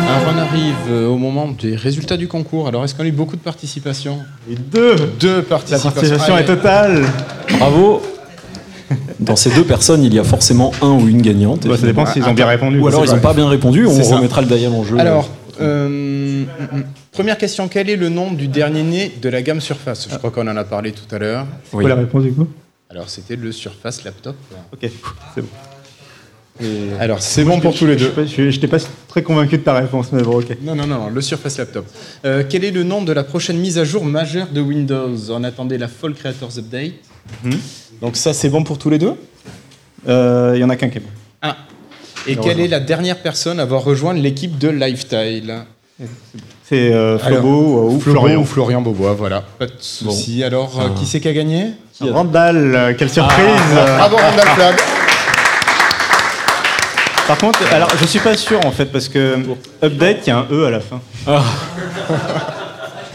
Alors on arrive euh, au moment des résultats du concours. Alors est-ce qu'on a eu beaucoup de participation Et deux Deux La participations. participation est totale bravo. Dans ces deux personnes, il y a forcément un ou une gagnante. Bah, Ça dépend s'ils ont bien répondu. Ou alors Je ils n'ont pas bien répondu, on remettra le dial en jeu. Alors, euh, première question, quel est le nom du dernier né de la gamme Surface? Je crois qu'on en a parlé tout à l'heure. C'est quoi la réponse du coup? Alors c'était le Surface Laptop. Ok, c'est bon. Alors c'est bon pour tous les Je deux. n'étais pas très convaincu de ta réponse, mais bon, ok. Non, non, non, non, le Surface Laptop. Euh, quel est le nom de la prochaine mise à jour majeure de Windows? On attendait la Fall Creators Update. Mhm. Donc ça, c'est bon pour tous les deux Euh, Il y en a qu'un qui est bon. Ah. Et quelle est la dernière personne à avoir rejoint l'équipe de Lifestyle C'est euh, Flobo ou Florian. Florian. ou Florian Beaubois, voilà. Pas de souci. Alors, euh, Ah. qui c'est qui a gagné? Randall, euh, quelle surprise Bravo Randall Flagg Par contre, alors je suis pas sûr en fait, parce que update, il y a un E à la fin.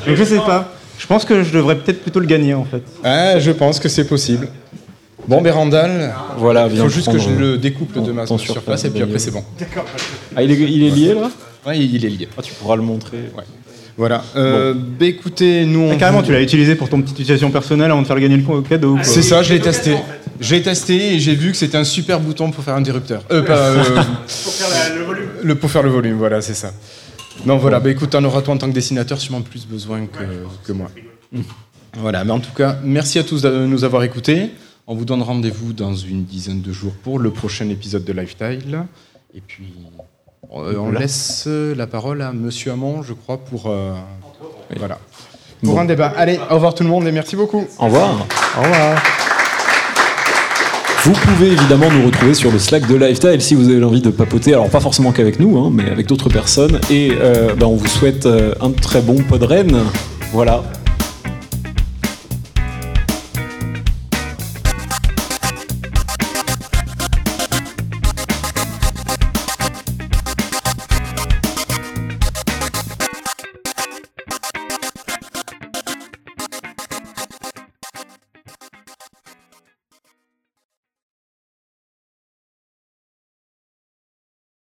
Donc je sais pas. Je pense que je devrais peut-être plutôt le gagner en fait. Ah, je pense que c'est possible. Bon, ben Randall, voilà, il faut juste que je le découpe ton- de ma ton surface Surface et puis après Bagnole. c'est bon. Ah, il est, il est lié là Ouais, il est lié. Ah, Tu pourras le montrer. Voilà. Euh, bah, écoutez, nous on. Ah, carrément, tu l'as utilisé pour ton petite utilisation personnelle avant de faire gagner le co- cadeau. quoi. C'est ça, je l'ai testé. J'ai testé et j'ai vu que c'était un super bouton pour faire interrupteur. Euh, pas. euh, pour faire le volume. Le, pour faire le volume, voilà, c'est ça. Non, voilà, bah écoute, t'en auras toi en tant que dessinateur sûrement plus besoin que, que moi. Voilà, mais en tout cas, merci à tous de nous avoir écoutés. On vous donne rendez-vous dans une dizaine de jours pour le prochain épisode de Lifestyle. Et puis, euh, on laisse la parole à Monsieur Hamon, je crois, pour. euh, Voilà. Pour un débat. Allez, au revoir tout le monde et merci beaucoup. Au revoir. Au revoir. Vous pouvez évidemment nous retrouver sur le Slack de Lifestyle si vous avez envie de papoter, alors pas forcément qu'avec nous, hein, mais avec d'autres personnes. Et euh, ben, on vous souhaite euh, un très bon podren. Voilà,